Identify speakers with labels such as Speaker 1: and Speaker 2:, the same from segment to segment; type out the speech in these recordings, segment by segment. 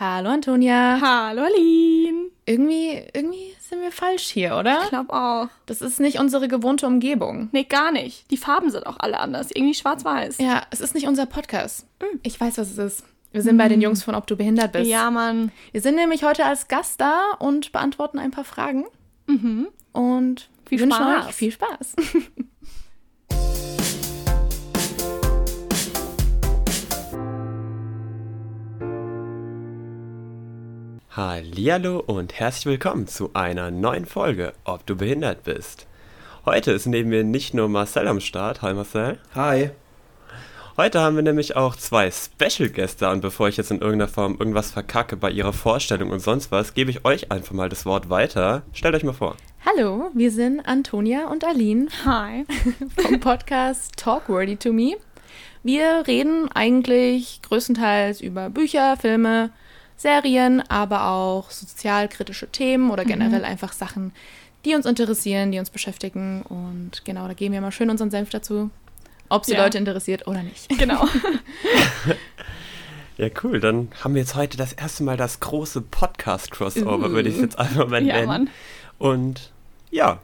Speaker 1: Hallo Antonia.
Speaker 2: Hallo Aline.
Speaker 1: Irgendwie, irgendwie sind wir falsch hier, oder?
Speaker 2: Ich glaube auch.
Speaker 1: Das ist nicht unsere gewohnte Umgebung.
Speaker 2: Nee, gar nicht. Die Farben sind auch alle anders. Irgendwie schwarz-weiß.
Speaker 1: Ja, es ist nicht unser Podcast. Ich weiß, was es ist. Wir sind bei den Jungs von Ob du behindert bist.
Speaker 2: Ja, Mann.
Speaker 1: Wir sind nämlich heute als Gast da und beantworten ein paar Fragen. Und
Speaker 2: Viel
Speaker 1: wünschen
Speaker 2: Spaß.
Speaker 1: euch viel Spaß.
Speaker 3: Hallihallo und herzlich willkommen zu einer neuen Folge, ob du behindert bist. Heute ist neben mir nicht nur Marcel am Start. Hi Marcel.
Speaker 4: Hi.
Speaker 3: Heute haben wir nämlich auch zwei Special-Gäste und bevor ich jetzt in irgendeiner Form irgendwas verkacke bei ihrer Vorstellung und sonst was, gebe ich euch einfach mal das Wort weiter. Stellt euch mal vor.
Speaker 1: Hallo, wir sind Antonia und Aline
Speaker 2: Hi.
Speaker 1: vom Podcast Talk Worthy to Me. Wir reden eigentlich größtenteils über Bücher, Filme, Serien, aber auch sozialkritische Themen oder generell einfach Sachen, die uns interessieren, die uns beschäftigen. Und genau, da geben wir mal schön unseren Senf dazu, ob sie
Speaker 2: Ja.
Speaker 1: Leute interessiert oder nicht.
Speaker 2: Genau.
Speaker 3: Ja, cool. Dann haben wir jetzt heute das erste Mal das große Podcast-Crossover,
Speaker 1: Uh.
Speaker 3: würde ich es jetzt einfach mal
Speaker 2: Ja,
Speaker 3: nennen.
Speaker 2: Mann.
Speaker 3: Und ja,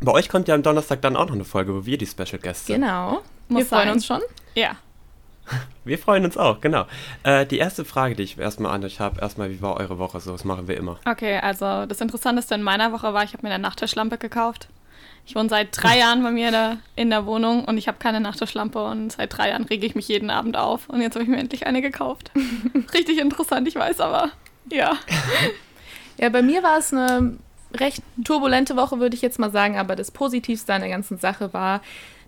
Speaker 3: bei euch kommt ja am Donnerstag dann auch noch eine Folge, wo wir die Special-Gäste sind.
Speaker 1: Genau.
Speaker 2: Muss
Speaker 1: wir freuen
Speaker 2: sein.
Speaker 1: uns schon.
Speaker 2: Ja.
Speaker 3: Wir freuen uns auch, genau. Äh, die erste Frage, die ich erstmal an euch habe, erstmal, wie war eure Woche so? Das machen wir immer.
Speaker 2: Okay, also das Interessanteste in meiner Woche war, ich habe mir eine Nachttischlampe gekauft. Ich wohne seit drei Jahren bei mir da in der Wohnung und ich habe keine Nachttischlampe und seit drei Jahren rege ich mich jeden Abend auf und jetzt habe ich mir endlich eine gekauft. Richtig interessant, ich weiß, aber ja.
Speaker 1: Ja, bei mir war es eine recht turbulente Woche, würde ich jetzt mal sagen, aber das Positivste an der ganzen Sache war,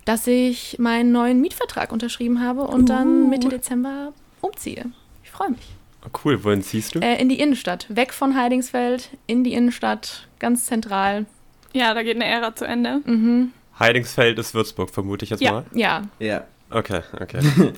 Speaker 1: dass ich meinen neuen Mietvertrag unterschrieben habe und dann Mitte Dezember umziehe. Ich freue mich.
Speaker 3: Oh, cool, wohin ziehst du?
Speaker 1: Äh, in die Innenstadt, weg von Heidingsfeld, in die Innenstadt, ganz zentral.
Speaker 2: Ja, da geht eine Ära zu Ende.
Speaker 1: Mhm.
Speaker 3: Heidingsfeld ist Würzburg, vermute ich jetzt
Speaker 2: Ja.
Speaker 3: mal.
Speaker 1: Ja,
Speaker 4: Ja.
Speaker 3: Okay, okay.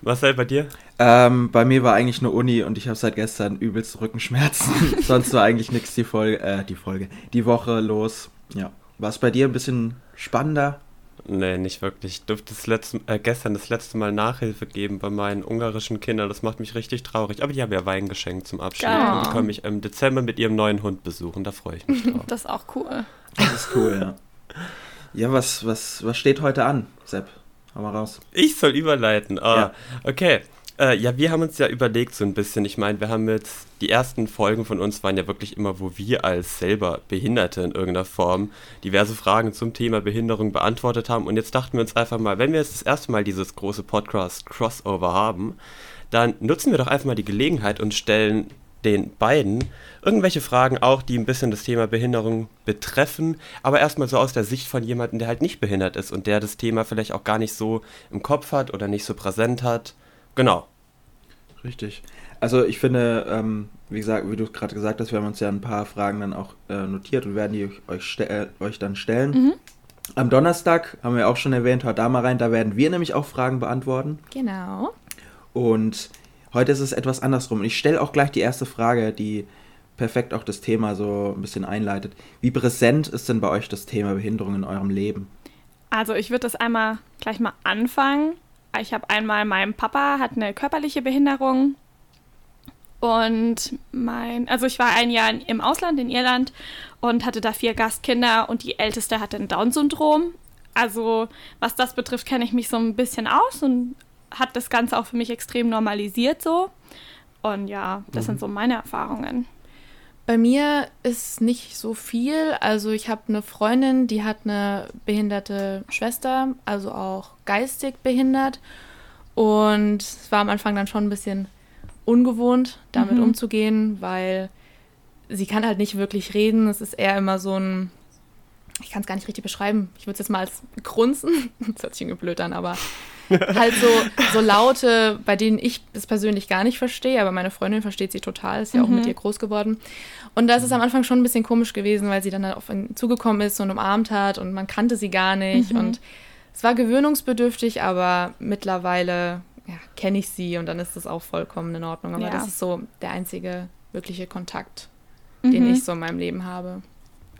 Speaker 3: Marcel, bei dir?
Speaker 4: Ähm, bei mir war eigentlich nur Uni und ich habe seit gestern übelst Rückenschmerzen. Sonst war eigentlich nichts die Folge, äh, die Folge, die Woche los. Ja. War es bei dir ein bisschen spannender?
Speaker 3: Nee, nicht wirklich. Ich durfte das letzte, äh, gestern das letzte Mal Nachhilfe geben bei meinen ungarischen Kindern. Das macht mich richtig traurig. Aber die haben ja Wein geschenkt zum Abschied.
Speaker 2: Geil.
Speaker 3: Und die können mich im Dezember mit ihrem neuen Hund besuchen. Da freue ich mich drauf.
Speaker 2: Das ist auch cool.
Speaker 4: Das ist cool, ja. Ja, was, was, was steht heute an, Sepp? Hau mal raus.
Speaker 3: Ich soll überleiten. Ah,
Speaker 4: Ja.
Speaker 3: okay. Äh, ja, wir haben uns ja überlegt so ein bisschen. Ich meine, wir haben jetzt, die ersten Folgen von uns waren ja wirklich immer, wo wir als selber Behinderte in irgendeiner Form diverse Fragen zum Thema Behinderung beantwortet haben. Und jetzt dachten wir uns einfach mal, wenn wir jetzt das erste Mal dieses große Podcast-Crossover haben, dann nutzen wir doch einfach mal die Gelegenheit und stellen den beiden irgendwelche Fragen auch, die ein bisschen das Thema Behinderung betreffen, aber erstmal so aus der Sicht von jemandem, der halt nicht behindert ist und der das Thema vielleicht auch gar nicht so im Kopf hat oder nicht so präsent hat. Genau.
Speaker 4: Richtig. Also ich finde, ähm, wie gesagt, wie du gerade gesagt hast, wir haben uns ja ein paar Fragen dann auch äh, notiert und werden die euch, äh, euch dann stellen. Am Donnerstag haben wir auch schon erwähnt, hört da mal rein, da werden wir nämlich auch Fragen beantworten.
Speaker 1: genau.
Speaker 4: Und heute ist es etwas andersrum. Und ich stelle auch gleich die erste Frage, die perfekt auch das Thema so ein bisschen einleitet. Wie präsent ist denn bei euch das Thema Behinderung in eurem Leben?
Speaker 2: Also ich würde das einmal gleich mal anfangen. Ich habe einmal, mein Papa hat eine körperliche Behinderung und mein, also ich war ein Jahr im Ausland in Irland und hatte da vier Gastkinder und die älteste hatte ein Down-Syndrom. Also was das betrifft, kenne ich mich so ein bisschen aus und hat das Ganze auch für mich extrem normalisiert so. Und ja, das sind so meine Erfahrungen.
Speaker 1: Bei mir ist nicht so viel. Also ich habe eine Freundin, die hat eine behinderte Schwester, also auch geistig behindert. Und es war am Anfang dann schon ein bisschen ungewohnt, damit
Speaker 2: Mhm.
Speaker 1: umzugehen, weil sie kann halt nicht wirklich reden. Es ist eher immer so ein, ich kann es gar nicht richtig beschreiben. Ich würde es jetzt mal als Grunzen, das hört sich irgendwie blöd an, aber halt so, so Laute, bei denen ich es persönlich gar nicht verstehe, aber meine Freundin versteht sie total, ist ja auch mit ihr groß geworden. Und das ist am Anfang schon ein bisschen komisch gewesen, weil sie dann halt auf ihn zugekommen ist und umarmt hat und man kannte sie gar nicht. Und es war gewöhnungsbedürftig, aber mittlerweile ja, kenne ich sie und dann ist das auch vollkommen in Ordnung. Aber
Speaker 2: Ja.
Speaker 1: das ist so der einzige wirkliche Kontakt, den
Speaker 2: Mhm.
Speaker 1: ich so in meinem Leben habe.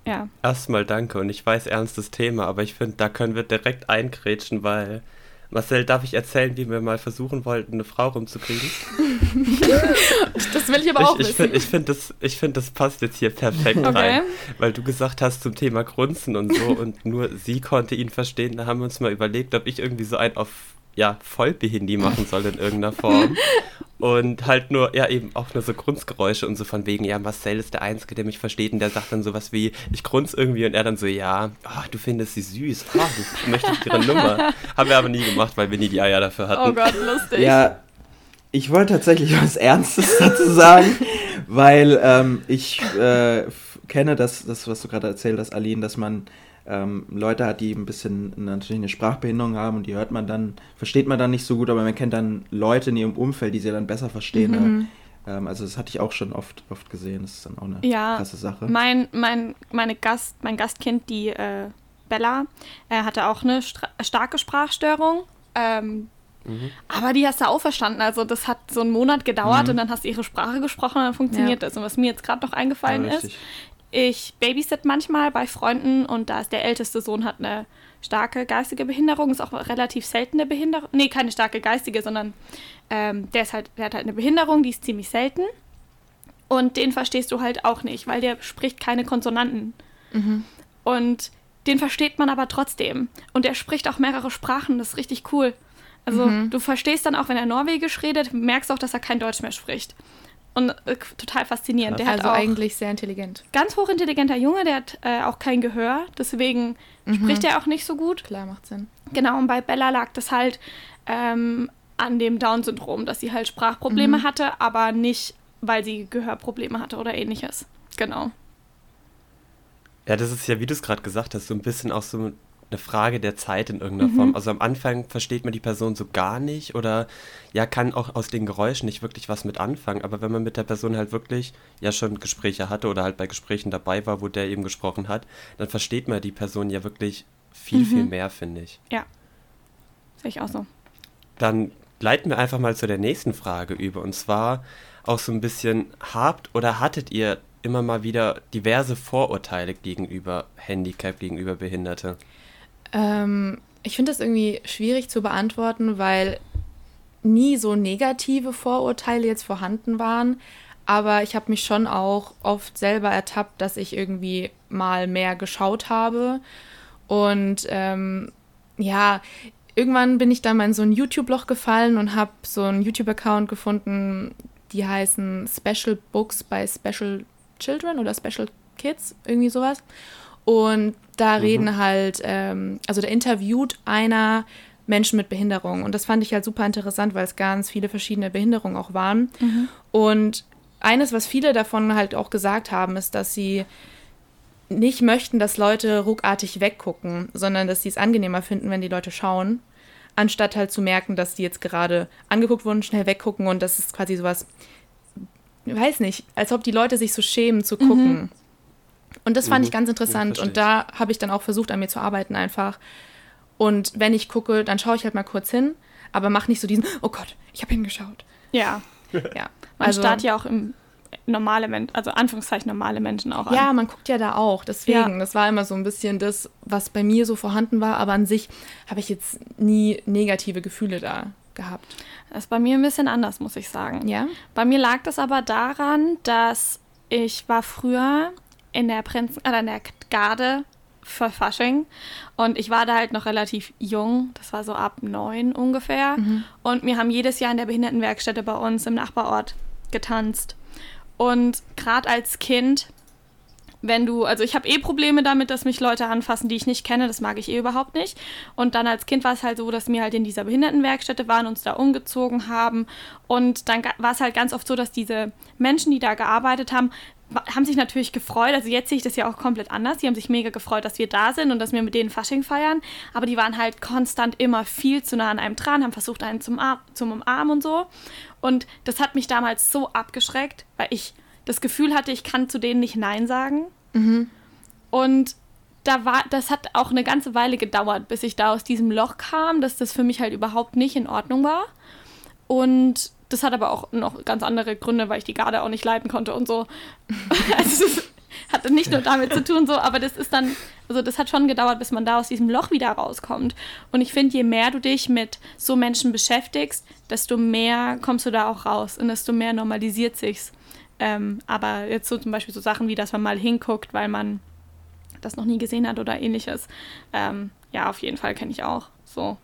Speaker 2: Ja.
Speaker 3: Erstmal danke und ich weiß ernstes Thema, aber ich finde, da können wir direkt eingrätschen, weil Marcel, darf ich erzählen, wie wir mal versuchen wollten, eine Frau rumzukriegen?
Speaker 1: das will ich aber auch
Speaker 3: ich,
Speaker 1: ich wissen.
Speaker 3: ich finde, das, find, das passt jetzt hier perfekt okay. rein, weil du gesagt hast zum Thema Grunzen und so und nur sie konnte ihn verstehen. Da haben wir uns mal überlegt, ob ich irgendwie so ein auf ja, Vollbehindi machen soll in irgendeiner Form. Und halt nur, ja, eben auch nur so Grunzgeräusche und so von wegen, ja, Marcel ist der Einzige, der mich versteht und der sagt dann sowas wie, ich grunz irgendwie und er dann so, ja, oh, du findest sie süß, oh, du möchtest ihre Nummer. Haben wir aber nie gemacht, weil wir nie die Eier dafür hatten.
Speaker 1: Oh Gott, lustig.
Speaker 4: Ja, ich wollte tatsächlich was Ernstes dazu sagen, weil ähm, ich äh, kenne das, das, was du gerade erzählt hast, Aline, dass man ähm, Leute hat, die ein bisschen natürlich eine Sprachbehinderung haben und die hört man dann, versteht man dann nicht so gut, aber man kennt dann Leute in ihrem Umfeld, die sie dann besser verstehen. Ne? Mhm. Ähm, also das hatte ich auch schon oft, oft gesehen. Das ist dann auch eine ja, krasse Sache.
Speaker 2: Mein, mein, meine Gast, mein Gastkind, die äh, Bella, äh, hatte auch eine starke Sprachstörung. Ähm, Mhm. Aber die hast du auch verstanden. Also das hat so einen Monat gedauert mhm. und dann hast du ihre Sprache gesprochen und dann funktioniert ja. das. Und was mir jetzt gerade noch eingefallen ja, ist, ich babysit manchmal bei Freunden und da ist der älteste Sohn hat eine starke geistige Behinderung, ist auch relativ seltene Behinderung. Nee, keine starke geistige, sondern ähm, der, ist halt, der hat halt eine Behinderung, die ist ziemlich selten. Und den verstehst du halt auch nicht, weil der spricht keine Konsonanten. Mhm. Und den versteht man aber trotzdem. Und er spricht auch mehrere Sprachen, das ist richtig cool. Also mhm. du verstehst dann auch, wenn er Norwegisch redet, merkst auch, dass er kein Deutsch mehr spricht. Und äh, total faszinierend.
Speaker 1: Der also hat auch eigentlich sehr intelligent.
Speaker 2: Ganz hochintelligenter Junge, der hat äh, auch kein Gehör, deswegen mhm. spricht er auch nicht so gut.
Speaker 1: Klar, macht Sinn.
Speaker 2: Genau, und bei Bella lag das halt ähm, an dem Down-Syndrom, dass sie halt Sprachprobleme mhm. hatte, aber nicht, weil sie Gehörprobleme hatte oder ähnliches. Genau.
Speaker 3: Ja, das ist ja, wie du es gerade gesagt hast, so ein bisschen auch so eine Frage der Zeit in irgendeiner mhm. Form. Also am Anfang versteht man die Person so gar nicht oder ja, kann auch aus den Geräuschen nicht wirklich was mit anfangen. Aber wenn man mit der Person halt wirklich ja schon Gespräche hatte oder halt bei Gesprächen dabei war, wo der eben gesprochen hat, dann versteht man die Person ja wirklich viel, mhm. viel mehr, finde ich.
Speaker 2: Ja. Sehe ich auch so.
Speaker 3: Dann leiten wir einfach mal zu der nächsten Frage über. Und zwar auch so ein bisschen, habt oder hattet ihr immer mal wieder diverse Vorurteile gegenüber Handicap, gegenüber Behinderte?
Speaker 1: Ähm, ich finde das irgendwie schwierig zu beantworten, weil nie so negative Vorurteile jetzt vorhanden waren. Aber ich habe mich schon auch oft selber ertappt, dass ich irgendwie mal mehr geschaut habe. Und ähm, ja, irgendwann bin ich dann mal in so ein YouTube-Loch gefallen und habe so einen YouTube-Account gefunden, die heißen Special Books by Special Children oder Special Kids, irgendwie sowas. Und da mhm. reden halt, ähm, also da interviewt einer Menschen mit Behinderung. Und das fand ich halt super interessant, weil es ganz viele verschiedene Behinderungen auch waren. Mhm. Und eines, was viele davon halt auch gesagt haben, ist, dass sie nicht möchten, dass Leute ruckartig weggucken, sondern dass sie es angenehmer finden, wenn die Leute schauen, anstatt halt zu merken, dass die jetzt gerade angeguckt wurden, schnell weggucken und das ist quasi sowas, weiß nicht, als ob die Leute sich so schämen zu gucken. Mhm. Und das fand mhm. ich ganz interessant. Ja, und da habe ich dann auch versucht, an mir zu arbeiten einfach. Und wenn ich gucke, dann schaue ich halt mal kurz hin, aber mach nicht so diesen, oh Gott, ich habe hingeschaut.
Speaker 2: Ja. ja. Man also, starrt ja auch im normale Menschen, also Anführungszeichen normale Menschen auch an.
Speaker 1: Ja, man guckt ja da auch. Deswegen, ja. das war immer so ein bisschen das, was bei mir so vorhanden war, aber an sich habe ich jetzt nie negative Gefühle da gehabt.
Speaker 2: Das ist bei mir ein bisschen anders, muss ich sagen.
Speaker 1: Ja.
Speaker 2: Bei mir lag das aber daran, dass ich war früher in der Prinzen, äh, in der Garde für Fasching. Und ich war da halt noch relativ jung, das war so ab neun ungefähr. Mhm. Und wir haben jedes Jahr in der Behindertenwerkstätte bei uns im Nachbarort getanzt. Und gerade als Kind, wenn du, also ich habe eh Probleme damit, dass mich Leute anfassen, die ich nicht kenne, das mag ich eh überhaupt nicht. Und dann als Kind war es halt so, dass wir halt in dieser Behindertenwerkstätte waren, uns da umgezogen haben. Und dann war es halt ganz oft so, dass diese Menschen, die da gearbeitet haben, haben sich natürlich gefreut. Also jetzt sehe ich das ja auch komplett anders. Die haben sich mega gefreut, dass wir da sind und dass wir mit denen Fasching feiern. Aber die waren halt konstant immer viel zu nah an einem dran, haben versucht, einen zum, Ar zum Umarmen und so. Und das hat mich damals so abgeschreckt, weil ich das Gefühl hatte, ich kann zu denen nicht Nein sagen. Mhm. Und da war, das hat auch eine ganze Weile gedauert, bis ich da aus diesem Loch kam, dass das für mich halt überhaupt nicht in Ordnung war. Und das hat aber auch noch ganz andere Gründe, weil ich die Garde auch nicht leiten konnte und so. also hatte nicht nur damit zu tun, so, aber das ist dann, also das hat schon gedauert, bis man da aus diesem Loch wieder rauskommt. Und ich finde, je mehr du dich mit so Menschen beschäftigst, desto mehr kommst du da auch raus und desto mehr normalisiert sich's. Ähm, aber jetzt so zum Beispiel so Sachen wie, dass man mal hinguckt, weil man das noch nie gesehen hat oder ähnliches. Ähm, ja, auf jeden Fall kenne ich auch. So.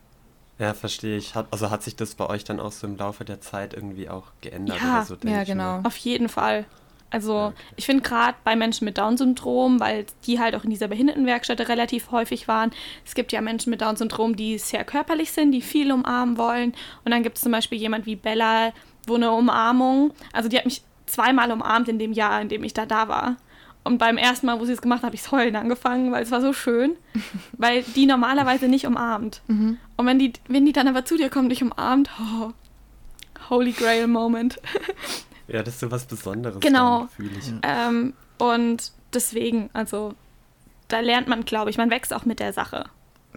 Speaker 3: Ja, verstehe ich. Hat, also hat sich das bei euch dann auch so im Laufe der Zeit irgendwie auch geändert
Speaker 2: Ja,
Speaker 3: oder so?
Speaker 1: ja,
Speaker 3: ich
Speaker 1: genau.
Speaker 3: mal.
Speaker 2: Auf jeden Fall. Also
Speaker 3: okay.
Speaker 2: ich finde gerade bei Menschen mit Down-Syndrom, weil die halt auch in dieser Behindertenwerkstätte relativ häufig waren, es gibt ja Menschen mit Down-Syndrom, die sehr körperlich sind, die viel umarmen wollen. Und dann gibt es zum Beispiel jemand wie Bella, wo eine Umarmung, also die hat mich zweimal umarmt in dem Jahr, in dem ich da da war. Und beim ersten Mal, wo sie es gemacht hat, habe ich heulen angefangen, weil es war so schön, weil die normalerweise nicht umarmt.
Speaker 1: Mhm.
Speaker 2: Und wenn die, wenn die dann aber zu dir kommt, dich umarmt, oh, Holy Grail Moment.
Speaker 3: Ja, das ist so was Besonderes.
Speaker 2: Genau. Ähm, und deswegen, also da lernt man, glaube ich, man wächst auch mit der Sache.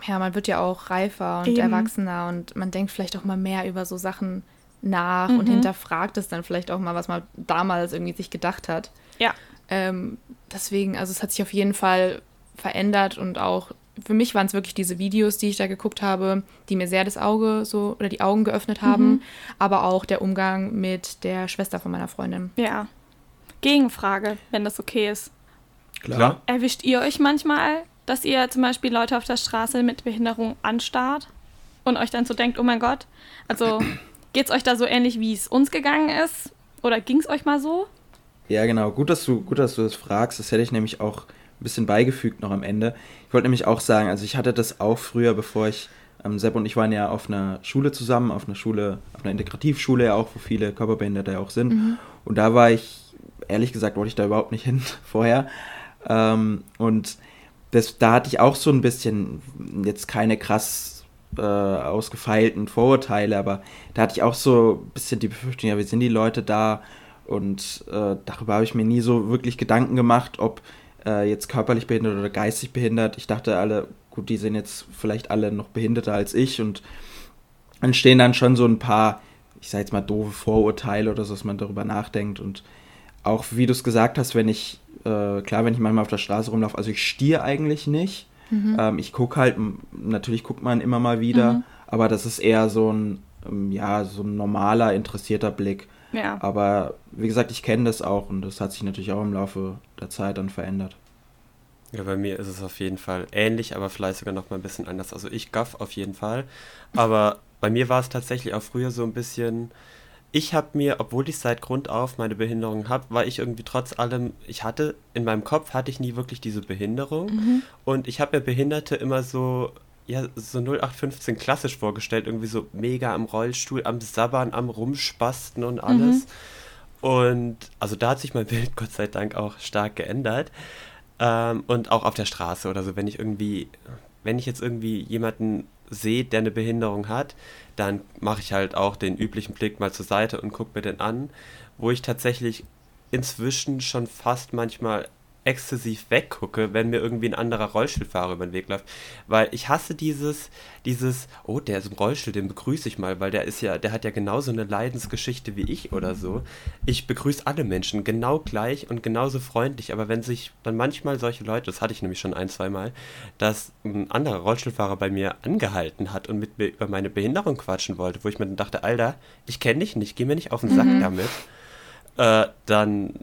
Speaker 1: Ja, man wird ja auch reifer und
Speaker 2: Eben.
Speaker 1: erwachsener und man denkt vielleicht auch mal mehr über so Sachen nach und
Speaker 2: Mhm.
Speaker 1: hinterfragt es dann vielleicht auch mal, was man damals irgendwie sich gedacht hat.
Speaker 2: Ja.
Speaker 1: Ähm, deswegen, also es hat sich auf jeden Fall verändert und auch für mich waren es wirklich diese Videos, die ich da geguckt habe, die mir sehr das Auge so oder die Augen geöffnet haben,
Speaker 2: Mhm.
Speaker 1: aber auch der Umgang mit der Schwester von meiner Freundin.
Speaker 2: Ja. Gegenfrage, wenn das okay ist.
Speaker 3: Klar.
Speaker 2: Erwischt ihr euch manchmal, dass ihr zum Beispiel Leute auf der Straße mit Behinderung anstarrt und euch dann so denkt, oh mein Gott, also geht's euch da so ähnlich, wie es uns gegangen ist? Oder ging's euch mal so?
Speaker 4: Ja, genau. Gut, dass du, gut, dass du das fragst. Das hätte ich nämlich auch ein bisschen beigefügt noch am Ende. Ich wollte nämlich auch sagen, also ich hatte das auch früher, bevor ich, ähm, Sepp und ich waren ja auf einer Schule zusammen, auf einer Schule, auf einer Integrativschule ja auch, wo viele Körperbehinderte ja auch sind. Und da war ich, ehrlich gesagt, wollte ich da überhaupt nicht hin vorher. Ähm, und das, da hatte ich auch so ein bisschen, jetzt keine krass äh, ausgefeilten Vorurteile, aber da hatte ich auch so ein bisschen die Befürchtung, ja, wie sind die Leute da? Und äh, darüber habe ich mir nie so wirklich Gedanken gemacht, ob äh, jetzt körperlich behindert oder geistig behindert. Ich dachte alle, gut, die sind jetzt vielleicht alle noch behinderter als ich und entstehen dann schon so ein paar, ich sage jetzt mal, doofe Vorurteile oder so, dass man darüber nachdenkt. Und auch wie du es gesagt hast, wenn ich, äh, klar, wenn ich manchmal auf der Straße rumlaufe, also ich stiere eigentlich nicht. Ähm, ich gucke halt, natürlich guckt man immer mal wieder,
Speaker 2: Mhm.
Speaker 4: aber das ist eher so ein, ähm, ja, so ein normaler, interessierter Blick.
Speaker 2: Ja.
Speaker 4: Aber wie gesagt, ich kenne das auch und das hat sich natürlich auch im Laufe der Zeit dann verändert.
Speaker 3: Ja, bei mir ist es auf jeden Fall ähnlich, aber vielleicht sogar noch mal ein bisschen anders. Also ich gaff auf jeden Fall. Aber bei mir war es tatsächlich auch früher so ein bisschen. Ich habe mir, obwohl ich seit Grund auf meine Behinderung habe, war ich irgendwie trotz allem, ich hatte, in meinem Kopf hatte ich nie wirklich diese Behinderung.
Speaker 2: Mhm.
Speaker 3: Und ich habe mir Behinderte immer so, ja, so 0815 klassisch vorgestellt, irgendwie so mega am Rollstuhl, am Sabbern, am Rumspasten und alles. Und also da hat sich mein Bild Gott sei Dank auch stark geändert. Ähm, und auch auf der Straße oder so, wenn ich irgendwie, wenn ich jetzt irgendwie jemanden sehe, der eine Behinderung hat, dann mache ich halt auch den üblichen Blick mal zur Seite und gucke mir den an, wo ich tatsächlich inzwischen schon fast manchmal exzessiv weggucke, wenn mir irgendwie ein anderer Rollstuhlfahrer über den Weg läuft. Weil ich hasse dieses, dieses, oh, der ist im Rollstuhl, den begrüße ich mal, weil der ist ja, der hat ja genauso eine Leidensgeschichte wie ich oder so. Ich begrüße alle Menschen genau gleich und genauso freundlich, aber wenn sich dann manchmal solche Leute, das hatte ich nämlich schon ein, zwei Mal, dass ein anderer Rollstuhlfahrer bei mir angehalten hat und mit mir über meine Behinderung quatschen wollte, wo ich mir dann dachte, Alter, ich kenne dich nicht, geh mir nicht auf den Sack damit äh, dann,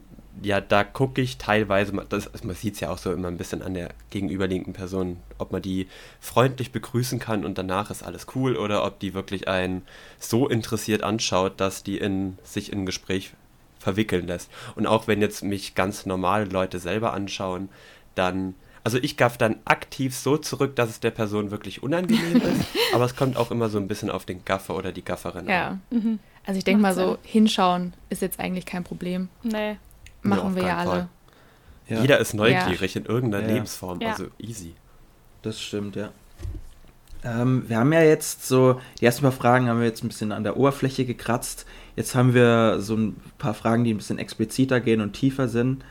Speaker 3: ja, da gucke ich teilweise, das, man sieht es ja auch so immer ein bisschen an der gegenüberliegenden Person, ob man die freundlich begrüßen kann und danach ist alles cool oder ob die wirklich einen so interessiert anschaut, dass die in, sich in ein Gespräch verwickeln lässt. Und auch wenn jetzt mich ganz normale Leute selber anschauen, dann, also ich gaff dann aktiv so zurück, dass es der Person wirklich unangenehm ist, aber es kommt auch immer so ein bisschen auf den Gaffer oder die Gafferin an.
Speaker 1: Ja.
Speaker 2: Mhm.
Speaker 1: Also ich denke mal so, hinschauen ist jetzt eigentlich kein Problem.
Speaker 2: Nee.
Speaker 1: Machen wir ja alle.
Speaker 4: Ja,
Speaker 3: Jeder ist neugierig in irgendeiner
Speaker 4: Ja.
Speaker 3: Lebensform,
Speaker 2: Ja.
Speaker 3: also easy.
Speaker 4: das stimmt, ja. Ähm, wir haben ja jetzt so, die ersten paar Fragen haben wir jetzt ein bisschen an der Oberfläche gekratzt. Jetzt haben wir so ein paar Fragen, die ein bisschen expliziter gehen und tiefer sind.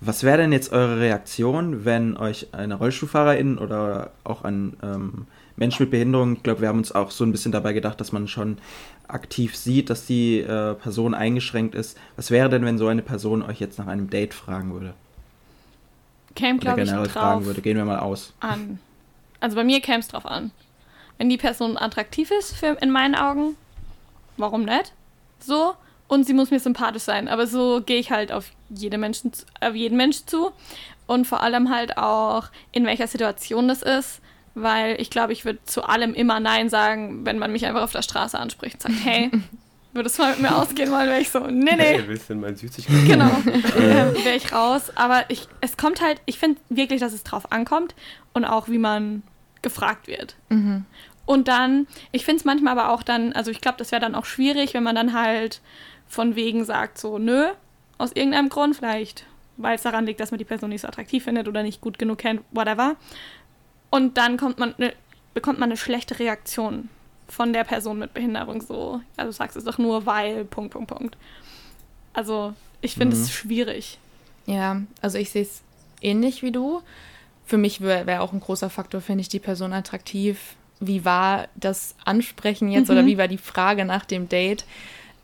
Speaker 4: Was wäre denn jetzt eure Reaktion, wenn euch eine Rollstuhlfahrerin oder auch ein ähm, Mensch mit Behinderung, ich glaube, wir haben uns auch so ein bisschen dabei gedacht, dass man schon aktiv sieht, dass die äh, Person eingeschränkt ist. Was wäre denn, wenn so eine Person euch jetzt nach einem Date fragen würde?
Speaker 2: käme, glaube ich, drauf
Speaker 4: fragen würde. Gehen wir mal aus.
Speaker 2: an. Also bei mir käme es drauf an. Wenn die Person attraktiv ist für, in meinen Augen, warum nicht? So. Und sie muss mir sympathisch sein. Aber so gehe ich halt auf, jede Menschen, auf jeden Mensch zu. Und vor allem halt auch, in welcher Situation das ist. Weil ich glaube, ich würde zu allem immer Nein sagen, wenn man mich einfach auf der Straße anspricht und sagt, hey, würdest du mal mit mir ausgehen wollen? Wäre ich so, nee, nee.
Speaker 3: Hey, willst du denn mein Süßigkeit?
Speaker 2: Genau, ähm, wäre ich raus. Aber ich, es kommt halt, ich finde wirklich, dass es drauf ankommt und auch, wie man gefragt wird.
Speaker 1: Mhm.
Speaker 2: Und dann, ich finde es manchmal aber auch dann, also ich glaube, das wäre dann auch schwierig, wenn man dann halt von wegen sagt, so, nö, aus irgendeinem Grund, vielleicht, weil es daran liegt, dass man die Person nicht so attraktiv findet oder nicht gut genug kennt, whatever. Und dann kommt man, ne, bekommt man eine schlechte Reaktion von der Person mit Behinderung, so, ja, du sagst es doch nur, weil, Punkt, Punkt, Punkt. Also, ich finde
Speaker 4: Mhm.
Speaker 2: es schwierig.
Speaker 1: Ja, also ich sehe es ähnlich wie du. Für mich wäre wär auch ein großer Faktor, finde ich die Person attraktiv. Wie war das Ansprechen jetzt
Speaker 2: Mhm.
Speaker 1: oder wie war die Frage nach dem Date?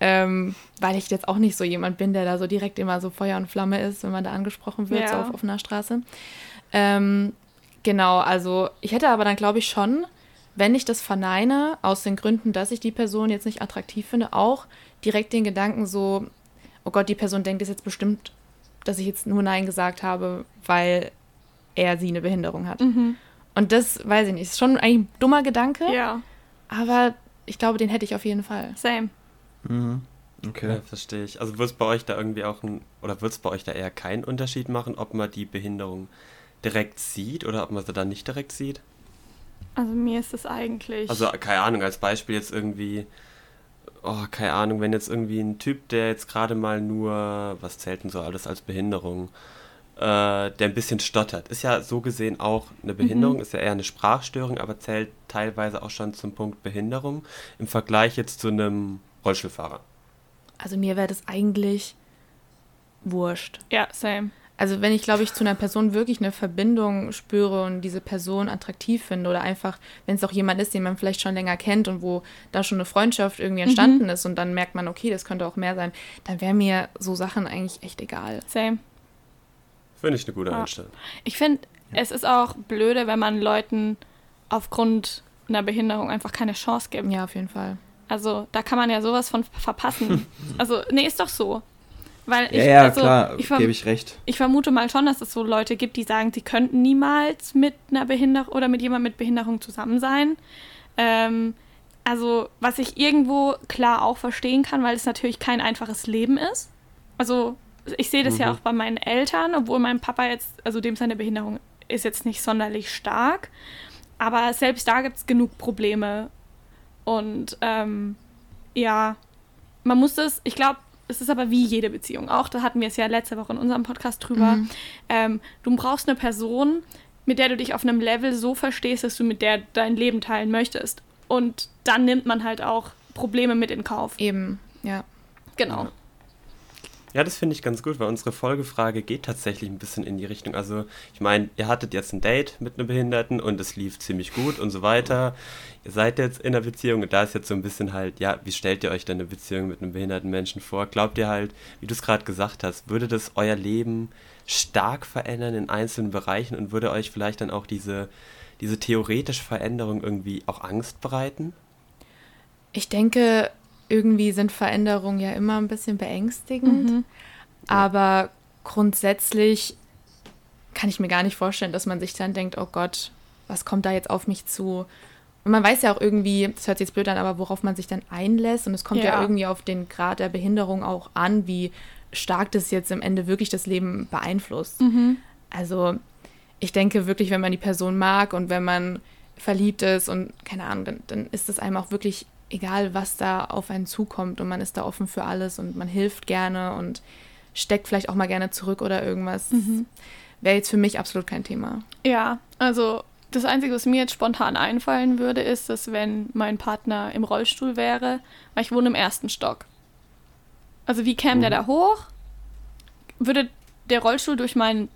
Speaker 1: Ähm, weil ich jetzt auch nicht so jemand bin, der da so direkt immer so Feuer und Flamme ist, wenn man da angesprochen wird, so
Speaker 2: Ja.
Speaker 1: auf offener Straße. Ähm, genau, also ich hätte aber dann, glaube ich, schon, wenn ich das verneine, aus den Gründen, dass ich die Person jetzt nicht attraktiv finde, auch direkt den Gedanken so, oh Gott, die Person denkt es jetzt bestimmt, dass ich jetzt nur Nein gesagt habe, weil er sie eine Behinderung hat.
Speaker 2: Mhm.
Speaker 1: Und das, weiß ich nicht, ist schon eigentlich ein dummer Gedanke,
Speaker 2: Ja,
Speaker 1: aber ich glaube, den hätte ich auf jeden Fall.
Speaker 2: same.
Speaker 4: Mhm. Okay.
Speaker 3: Ja, verstehe ich. Also wird es bei euch da irgendwie auch ein, oder wird es bei euch da eher keinen Unterschied machen, ob man die Behinderung direkt sieht oder ob man sie dann nicht direkt sieht?
Speaker 2: Also mir ist es eigentlich.
Speaker 3: Also, keine Ahnung, als Beispiel jetzt irgendwie, oh, keine Ahnung, wenn jetzt irgendwie ein Typ, der jetzt gerade mal nur, was zählt denn so alles als Behinderung, äh, der ein bisschen stottert, ist ja so gesehen auch eine Behinderung, ist ja eher eine Sprachstörung, aber zählt teilweise auch schon zum Punkt Behinderung im Vergleich jetzt zu einem Rollstuhlfahrer.
Speaker 1: Also mir wäre das eigentlich wurscht.
Speaker 2: ja, same.
Speaker 1: Also wenn ich, glaube ich, zu einer Person wirklich eine Verbindung spüre und diese Person attraktiv finde oder einfach, wenn es auch jemand ist, den man vielleicht schon länger kennt und wo da schon eine Freundschaft irgendwie entstanden ist und dann merkt man, okay, das könnte auch mehr sein, dann wäre mir so Sachen eigentlich echt egal.
Speaker 2: Same.
Speaker 3: Finde ich eine gute
Speaker 2: Ja.
Speaker 3: Einstellung.
Speaker 2: Ich finde, es ist auch blöde, wenn man Leuten aufgrund einer Behinderung einfach keine Chance gibt.
Speaker 1: Ja, auf jeden Fall.
Speaker 2: Also da kann man ja sowas von verpassen. also, nee, ist doch so. Weil ich,
Speaker 4: Ja, ja,
Speaker 2: also,
Speaker 4: klar, gebe ich recht.
Speaker 2: ich vermute mal schon, dass es so Leute gibt, die sagen, sie könnten niemals mit einer Behinderung oder mit jemandem mit Behinderung zusammen sein. Ähm, also, was ich irgendwo klar auch verstehen kann, weil es natürlich kein einfaches Leben ist. Also, ich sehe das ja
Speaker 3: Mhm.
Speaker 2: auch bei meinen Eltern, obwohl mein Papa jetzt, also dem seine Behinderung ist jetzt nicht sonderlich stark. Aber selbst da gibt es genug Probleme. Und ähm, ja, man muss das, ich glaube, es ist aber wie jede Beziehung auch. Da hatten wir es ja letzte Woche in unserem Podcast drüber.
Speaker 1: Mhm.
Speaker 2: Ähm, du brauchst eine Person, mit der du dich auf einem Level so verstehst, dass du mit der dein Leben teilen möchtest. Und dann nimmt man halt auch Probleme mit in Kauf.
Speaker 1: Eben, ja.
Speaker 2: Genau.
Speaker 3: Ja. Das finde ich ganz gut, weil unsere Folgefrage geht tatsächlich ein bisschen in die Richtung. Also, ich meine, ihr hattet jetzt ein Date mit einem Behinderten und es lief ziemlich gut und so weiter. Ihr seid jetzt in einer Beziehung und da ist jetzt so ein bisschen halt, ja, wie stellt ihr euch denn eine Beziehung mit einem behinderten Menschen vor? Glaubt ihr halt, wie du es gerade gesagt hast, würde das euer Leben stark verändern in einzelnen Bereichen und würde euch vielleicht dann auch diese, diese theoretische Veränderung irgendwie auch Angst bereiten?
Speaker 1: Ich denke, irgendwie sind Veränderungen ja immer ein bisschen beängstigend.
Speaker 2: Mhm.
Speaker 1: Aber grundsätzlich kann ich mir gar nicht vorstellen, dass man sich dann denkt, oh Gott, was kommt da jetzt auf mich zu? Und man weiß ja auch irgendwie, das hört sich jetzt blöd an, aber worauf man sich dann einlässt. Und es kommt ja,
Speaker 2: Ja.
Speaker 1: irgendwie auf den Grad der Behinderung auch an, wie stark das jetzt im Ende wirklich das Leben beeinflusst.
Speaker 2: Mhm.
Speaker 1: Also ich denke wirklich, wenn man die Person mag und wenn man verliebt ist und keine Ahnung, dann, dann ist es einem auch wirklich egal, was da auf einen zukommt und man ist da offen für alles und man hilft gerne und steckt vielleicht auch mal gerne zurück oder irgendwas.
Speaker 2: Mhm.
Speaker 1: Wäre jetzt für mich absolut kein Thema.
Speaker 2: Ja, also das Einzige, was mir jetzt spontan einfallen würde, ist, dass wenn mein Partner im Rollstuhl wäre, weil ich wohne im ersten Stock. Also wie käme der
Speaker 3: Mhm.
Speaker 2: da hoch? Würde der Rollstuhl durch mein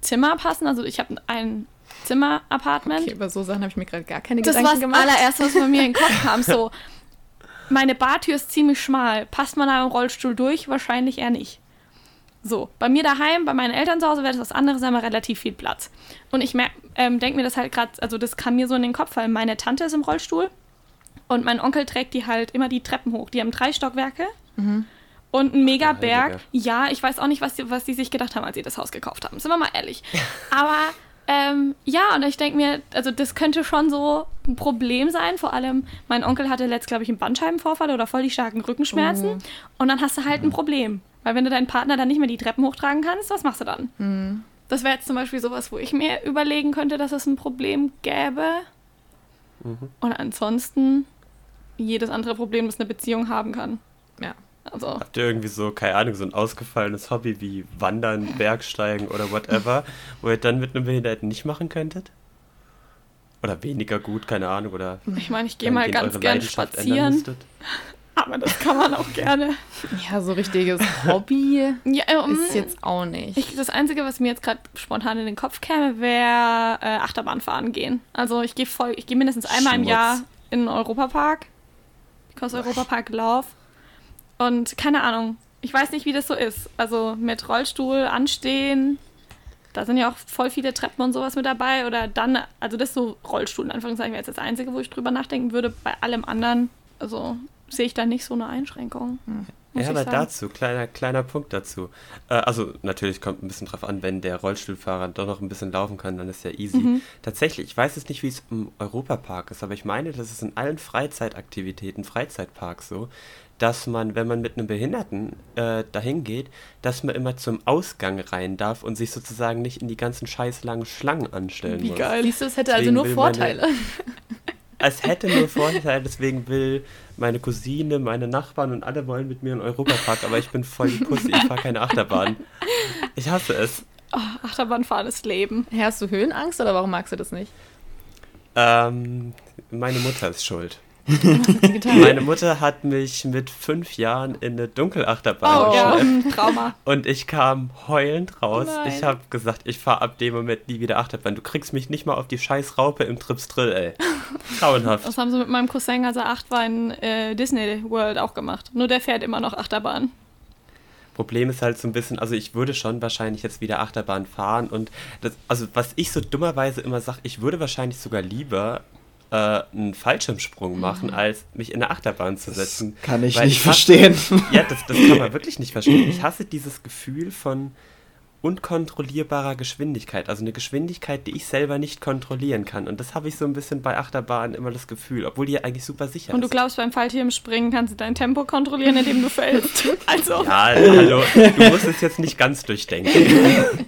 Speaker 2: Zimmer passen? Also ich habe ein Zimmer-Apartment.
Speaker 1: Okay, über so Sachen habe ich mir gerade gar keine
Speaker 2: Das war
Speaker 1: Gedanken
Speaker 2: das
Speaker 1: gemacht.
Speaker 2: allererste, was bei mir in den Kopf kam. So, meine Bartür ist ziemlich schmal. Passt man da im Rollstuhl durch? Wahrscheinlich eher nicht. So, bei mir daheim, bei meinen Eltern zu Hause wäre das was anderes, haben wir relativ viel Platz. Und ich ähm, denke mir das halt gerade, also das kam mir so in den Kopf, weil meine Tante ist im Rollstuhl und mein Onkel trägt die halt immer die Treppen hoch. Die haben drei Stockwerke mhm. und einen Megaberg. Ja, ich weiß auch nicht, was die, was die sich gedacht haben, als sie das Haus gekauft haben. Sind wir mal ehrlich. Aber ähm, ja, und ich denke mir, also das könnte schon so ein Problem sein. Vor allem, mein Onkel hatte letzt, glaube ich, einen Bandscheibenvorfall oder voll die starken Rückenschmerzen. Oh. Und dann hast du halt ein Problem. Weil wenn du deinen Partner dann nicht mehr die Treppen hochtragen kannst, was machst du dann? Mhm. Das wäre jetzt zum Beispiel sowas, wo ich mir überlegen könnte, dass es ein Problem gäbe. Mhm. Und ansonsten jedes andere Problem, das eine Beziehung haben kann. Ja.
Speaker 3: Also. Habt ihr irgendwie so, keine Ahnung, so ein ausgefallenes Hobby wie Wandern, Bergsteigen oder whatever, wo ihr dann mit einem Behinderten nicht machen könntet? Oder weniger gut, keine Ahnung, oder.
Speaker 2: Ich meine, ich gehe mal ganz gern spazieren. Aber das kann man auch gerne.
Speaker 1: Ja, so richtiges Hobby ja, um, ist jetzt auch nicht.
Speaker 2: Ich, das Einzige, was mir jetzt gerade spontan in den Kopf käme, wäre äh, Achterbahnfahren gehen. Also ich gehe voll, ich gehe mindestens einmal Schmutz. im Jahr in den Europapark. Because Europapark Love. Und keine Ahnung, ich weiß nicht, wie das so ist. Also mit Rollstuhl anstehen, da sind ja auch voll viele Treppen und sowas mit dabei. Oder dann, also das ist so Rollstuhl, in Anführungszeichen, wäre jetzt das Einzige, wo ich drüber nachdenken würde. Bei allem anderen, also sehe ich da nicht so eine Einschränkung. Hm.
Speaker 3: Ja, aber dazu, kleiner, kleiner Punkt dazu. Äh, also natürlich kommt ein bisschen drauf an, wenn der Rollstuhlfahrer doch noch ein bisschen laufen kann, dann ist ja easy. Mhm. Tatsächlich, ich weiß jetzt nicht, wie es im Europapark ist, aber ich meine, das ist in allen Freizeitaktivitäten, Freizeitparks so, dass man, wenn man mit einem Behinderten äh, dahin geht, dass man immer zum Ausgang rein darf und sich sozusagen nicht in die ganzen scheiß langen Schlangen anstellen
Speaker 1: Wie
Speaker 3: muss.
Speaker 1: Wie geil. Siehst du, es hätte also deswegen also nur Vorteile. Meine,
Speaker 3: es hätte nur Vorteile, deswegen will meine Cousine, meine Nachbarn und alle wollen mit mir in Europapark, aber ich bin voll die Pussy, ich fahre keine Achterbahn. Ich hasse es.
Speaker 2: Oh, Achterbahnfahren ist Leben.
Speaker 1: Hast du Höhenangst oder warum magst du das nicht?
Speaker 3: Ähm, meine Mutter ist schuld. Meine Mutter hat mich mit fünf Jahren in eine Dunkelachterbahn
Speaker 2: oh, geschleppt. Ja. Trauma.
Speaker 3: Und ich kam heulend raus. Oh ich habe gesagt, ich fahre ab dem Moment nie wieder Achterbahn. Du kriegst mich nicht mal auf die scheiß Raupe im Trips Drill, ey. Grauenhaft.
Speaker 2: Das haben sie mit meinem Cousin, als er acht war, in äh, Disney World auch gemacht. Nur der fährt immer noch Achterbahn.
Speaker 3: Problem ist halt so ein bisschen, also ich würde schon wahrscheinlich jetzt wieder Achterbahn fahren und das, also was ich so dummerweise immer sage, ich würde wahrscheinlich sogar lieber äh, einen Fallschirmsprung machen, als mich in eine Achterbahn zu setzen.
Speaker 4: Das kann ich Weil nicht ich verstehen.
Speaker 3: ja, das, das kann man wirklich nicht verstehen. Ich hasse dieses Gefühl von unkontrollierbarer Geschwindigkeit. Also eine Geschwindigkeit, die ich selber nicht kontrolliellen kann. Und das habe ich so ein bisschen bei Achterbahnen immer das Gefühl, obwohl die ja eigentlich super sicher
Speaker 2: Und du glaubst, beim Fallschirmspringen kannst du dein Tempo kontrollieren, indem du fällst. Also.
Speaker 3: Ja, hallo, du musst es jetzt nicht ganz durchdenken.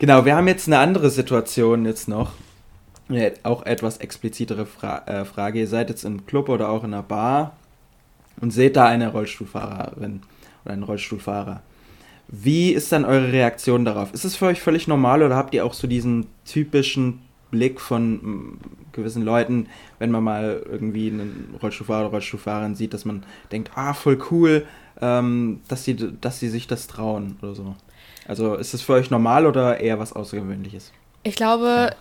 Speaker 4: Genau, wir haben jetzt eine andere Situation jetzt noch auch etwas explizitere Fra äh, Frage. Ihr seid jetzt im Club oder auch in einer Bar und seht da eine Rollstuhlfahrerin oder einen Rollstuhlfahrer. Wie ist dann eure Reaktion darauf? Ist es für euch völlig normal oder habt ihr auch so diesen typischen Blick von mm, gewissen Leuten, wenn man mal irgendwie einen Rollstuhlfahrer oder Rollstuhlfahrerin sieht, dass man denkt, ah, voll cool, ähm, dass, sie, dass sie sich das trauen oder so? Also ist es für euch normal oder eher was Außergewöhnliches?
Speaker 1: Ich glaube,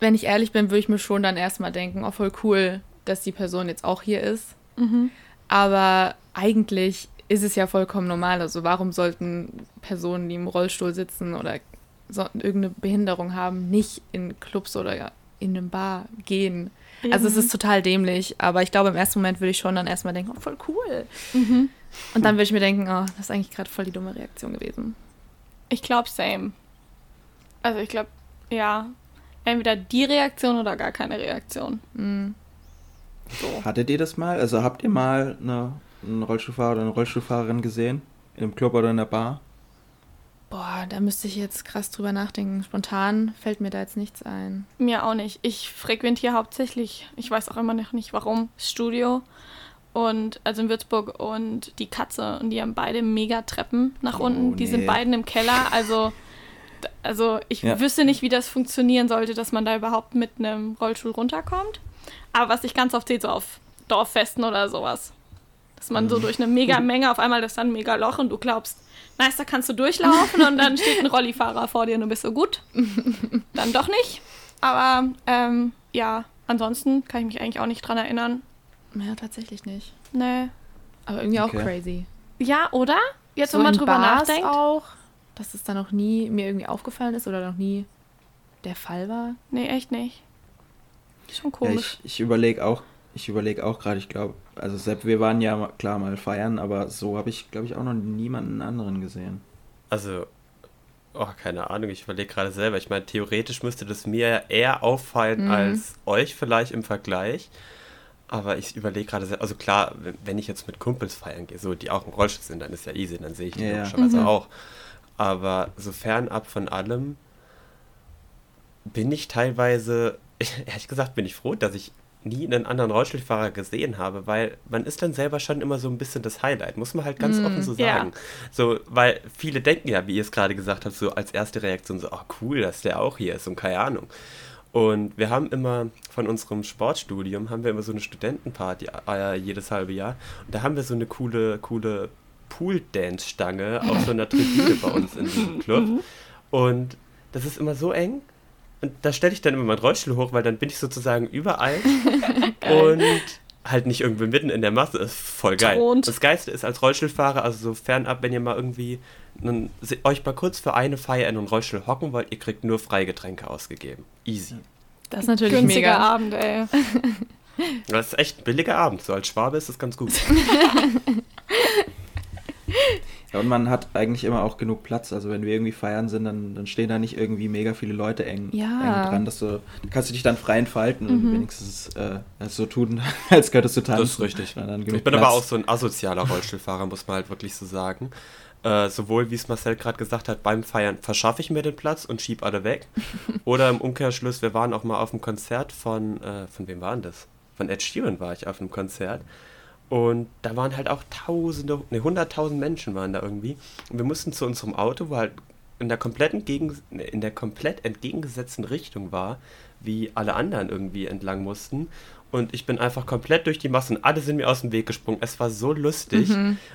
Speaker 1: wenn ich ehrlich bin, würde ich mir schon dann erstmal denken, oh voll cool, dass die Person jetzt auch hier ist. Mhm. Aber eigentlich ist es ja vollkommen normal. Also warum sollten Personen, die im Rollstuhl sitzen oder so, irgendeine Behinderung haben, nicht in Clubs oder in eine Bar gehen? Mhm. Also es ist total dämlich, aber ich glaube, im ersten Moment würde ich schon dann erstmal denken, oh, voll cool. Mhm. Und dann würde ich mir denken, oh, das ist eigentlich gerade voll die dumme Reaktion gewesen.
Speaker 2: Ich glaube, same. Also ich glaube, ja, entweder die Reaktion oder gar keine Reaktion. Mhm.
Speaker 4: So. Hattet ihr das mal? Also habt ihr mal eine, einen Rollstuhlfahrer oder eine Rollstuhlfahrerin gesehen? Im Club oder in der Bar?
Speaker 1: Boah, da müsste ich jetzt krass drüber nachdenken. Spontan fällt mir da jetzt nichts ein.
Speaker 2: Mir auch nicht. Ich frequentiere hauptsächlich, ich weiß auch immer noch nicht warum, Studio. Und also in Würzburg und die Katze. Und die haben beide mega Treppen nach oh, unten. Die nee. sind beiden im Keller. Also also ich ja. wüsste nicht, wie das funktionieren sollte, dass man da überhaupt mit einem Rollstuhl runterkommt. Aber was ich ganz oft sehe, so auf Dorffesten oder sowas. Dass man so mhm. durch eine mega Menge auf einmal das dann ein mega Loch und du glaubst, nice, da kannst du durchlaufen und dann steht ein Rollifahrer vor dir und du bist so gut. dann doch nicht. Aber ähm, ja, ansonsten kann ich mich eigentlich auch nicht dran erinnern.
Speaker 1: Ja, tatsächlich nicht.
Speaker 2: Nee.
Speaker 1: Aber irgendwie okay. auch crazy.
Speaker 2: Ja, oder? Jetzt, so wenn man drüber Bars nachdenkt.
Speaker 1: auch dass es da noch nie mir irgendwie aufgefallen ist oder noch nie der Fall war.
Speaker 2: Nee, echt nicht. Schon
Speaker 4: Ja,
Speaker 2: komisch.
Speaker 4: ich ich überlege auch, ich überlege auch gerade, ich glaube, also Sepp, wir waren ja klar mal feiern, aber so habe ich, glaube ich, auch noch niemanden anderen gesehen.
Speaker 3: Also, oh, keine Ahnung, ich überlege gerade selber. Ich meine, theoretisch müsste das mir eher auffallen
Speaker 1: Mhm.
Speaker 3: als euch vielleicht im Vergleich. Aber ich überlege gerade also klar, wenn- ich jetzt mit Kumpels feiern gehe, so die auch im Rollstuhl sind, dann ist ja easy, dann sehe ich die
Speaker 4: Ja, ja.
Speaker 3: logischerweise
Speaker 1: Mhm.
Speaker 3: auch. Aber so fernab von allem bin ich teilweise, ehrlich gesagt, bin ich froh, dass ich nie einen anderen Rollstuhlfahrer gesehen habe, weil man ist dann selber schon immer so ein bisschen das Highlight, muss man halt ganz
Speaker 1: Mm,
Speaker 3: offen so sagen. So, weil viele denken ja, wie ihr es gerade gesagt habt, so als erste Reaktion so, oh cool, dass der auch hier ist und keine Ahnung. Und wir haben immer von unserem Sportstudium, haben wir immer so eine Studentenparty äh, jedes halbe Jahr. Und da haben wir so eine coole, coole Pool-Dance-Stange auf so einer Tribüne bei uns in diesem Club. Und das ist immer so eng. Und da stelle ich dann immer meinen Rollstuhl hoch, weil dann bin ich sozusagen überall und halt nicht irgendwie mitten in der Masse. Ist voll geil.
Speaker 2: Thront.
Speaker 3: Das Geiste ist als Rollstuhlfahrer, also so fernab, wenn ihr mal irgendwie einen, euch mal kurz für eine Feier in einen Rollstuhl hocken wollt, ihr kriegt nur Freigetränke ausgegeben. Easy.
Speaker 1: Das ist natürlich
Speaker 2: Günstiger
Speaker 1: mega.
Speaker 2: Abend, ey.
Speaker 3: Das ist echt ein billiger Abend. So als Schwabe ist das ganz gut.
Speaker 4: Ja, und man hat eigentlich immer auch genug Platz. Also wenn wir irgendwie feiern sind, dann, dann stehen da nicht irgendwie mega viele Leute eng,
Speaker 1: Ja.
Speaker 4: eng dran, dass du, da kannst du dich dann frei entfalten und wenigstens äh, so tun, als könntest du tanzen.
Speaker 3: Das ist richtig. Ich bin
Speaker 4: Platz.
Speaker 3: aber auch so ein asozialer Rollstuhlfahrer, muss man halt wirklich so sagen. Äh, sowohl, wie es Marcel gerade gesagt hat, beim Feiern verschaffe ich mir den Platz und schieb alle weg. Oder im Umkehrschluss, wir waren auch mal auf einem Konzert von, äh, von wem war denn das? Von Ed Sheeran war ich auf einem Konzert. Und da waren halt auch tausende, ne, hunderttausend Menschen waren da irgendwie. Und wir mussten zu unserem Auto, wo halt in der kompletten gegen, in der komplett entgegengesetzten Richtung war, wie alle anderen irgendwie entlang mussten. Und ich bin einfach komplett durch die Masse und alle sind mir aus dem Weg gesprungen. Es war so lustig.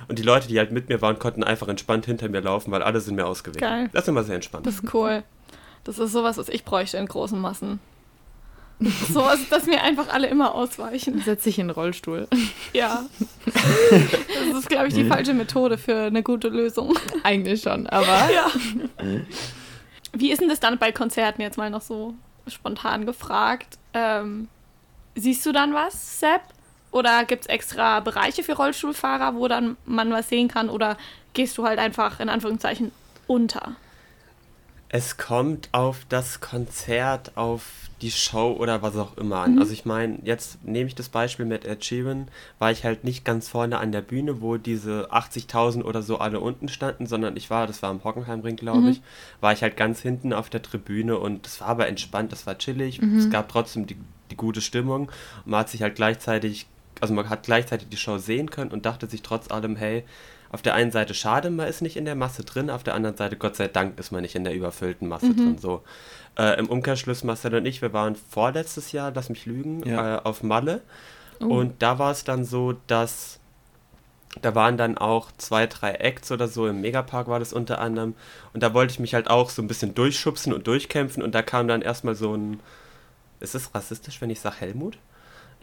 Speaker 3: Und die Leute, die halt mit mir waren, konnten einfach entspannt hinter mir laufen, weil alle sind mir ausgewichen.
Speaker 2: Geil.
Speaker 3: Das ist immer sehr entspannt.
Speaker 2: Das ist cool. Das ist sowas, was ich bräuchte in großen Massen. Sowas, dass mir einfach alle immer ausweichen.
Speaker 1: Setz dich in den Rollstuhl.
Speaker 2: Ja. Das ist, glaube ich, die falsche Methode für eine gute Lösung.
Speaker 1: Eigentlich schon, aber
Speaker 2: Ja. Wie ist denn das dann bei Konzerten jetzt mal noch so spontan gefragt? Ähm, siehst du dann was, Sepp? Oder gibt es extra Bereiche für Rollstuhlfahrer, wo dann man was sehen kann? Oder gehst du halt einfach in Anführungszeichen unter?
Speaker 3: Es kommt auf das Konzert, auf die Show oder was auch immer an. Also ich meine, jetzt nehme ich das Beispiel mit Ed Sheeran, war ich halt nicht ganz vorne an der Bühne, wo diese 80.000 oder so alle unten standen, sondern ich war, das war am Hockenheimring, glaube ich, war ich halt ganz hinten auf der Tribüne und es war aber entspannt, es war chillig, es gab trotzdem die, die gute Stimmung. Und man hat sich halt gleichzeitig, also man hat gleichzeitig die Show sehen können und dachte sich trotz allem, hey, auf der einen Seite schade, man ist nicht in der Masse drin, auf der anderen Seite Gott sei Dank ist man nicht in der überfüllten Masse drin. So. Äh, Im Umkehrschluss, Marcel und ich, wir waren vorletztes Jahr, lass mich lügen,
Speaker 4: Ja.
Speaker 3: äh, auf Malle. Und da war es dann so, dass da waren dann auch zwei, drei Acts oder so, im Megapark war das unter anderem. Und da wollte ich mich halt auch so ein bisschen durchschubsen und durchkämpfen. Und da kam dann erstmal so ein. Ist es rassistisch, wenn ich sage Helmut?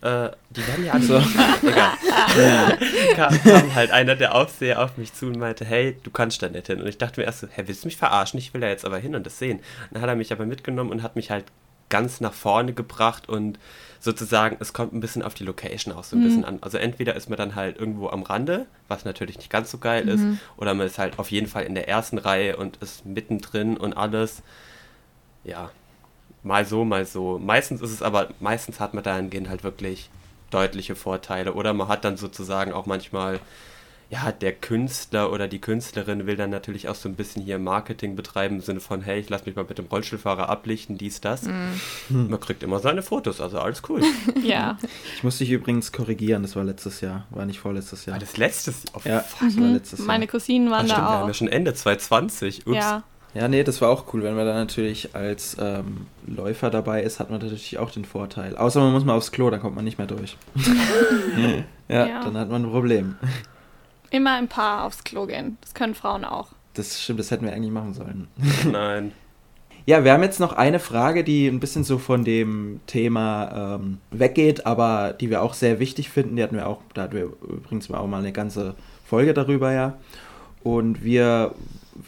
Speaker 3: Äh, die werden ja alle so. Egal. kam, kam halt einer der Aufseher auf mich zu und meinte, hey, du kannst da nicht hin. Und ich dachte mir erst so, hä, willst du mich verarschen? Ich will da jetzt aber hin und das sehen. Dann hat er mich aber mitgenommen und hat mich halt ganz nach vorne gebracht und sozusagen, es kommt ein bisschen auf die Location auch so ein bisschen an. Also entweder ist man dann halt irgendwo am Rande, was natürlich nicht ganz so geil ist, oder man ist halt auf jeden Fall in der ersten Reihe und ist mittendrin und alles. Ja, mal so, mal so. Meistens ist es aber, meistens hat man dahingehend halt wirklich deutliche Vorteile. Oder man hat dann sozusagen auch manchmal, ja, der Künstler oder die Künstlerin will dann natürlich auch so ein bisschen hier Marketing betreiben im Sinne von, hey, ich lass mich mal mit dem Rollstuhlfahrer ablichten, dies, das. Man kriegt immer seine Fotos, also alles cool.
Speaker 2: Ja.
Speaker 4: Ich muss dich übrigens korrigieren, das war letztes Jahr, war nicht vorletztes Jahr.
Speaker 3: War das letztes Jahr? Oh,
Speaker 4: ja, das war letztes Jahr.
Speaker 2: Meine Cousinen
Speaker 3: Ach,
Speaker 2: waren
Speaker 3: stimmt, wir
Speaker 2: da
Speaker 3: haben ja
Speaker 2: auch.
Speaker 3: schon Ende 2020. Ups.
Speaker 2: Ja.
Speaker 4: Ja, nee, das war auch cool. Wenn man dann natürlich als ähm, Läufer dabei ist, hat man natürlich auch den Vorteil. Außer man muss mal aufs Klo, dann kommt man nicht mehr durch. ja,
Speaker 2: Ja.
Speaker 4: dann hat man ein Problem.
Speaker 2: Immer im Paar aufs Klo gehen. Das können Frauen auch.
Speaker 4: Das stimmt, das hätten wir eigentlich machen sollen.
Speaker 3: Nein.
Speaker 4: Ja, wir haben jetzt noch eine Frage, die ein bisschen so von dem Thema ähm, weggeht, aber die wir auch sehr wichtig finden. Die hatten wir auch, da hatten wir übrigens auch mal eine ganze Folge darüber, ja. Und wir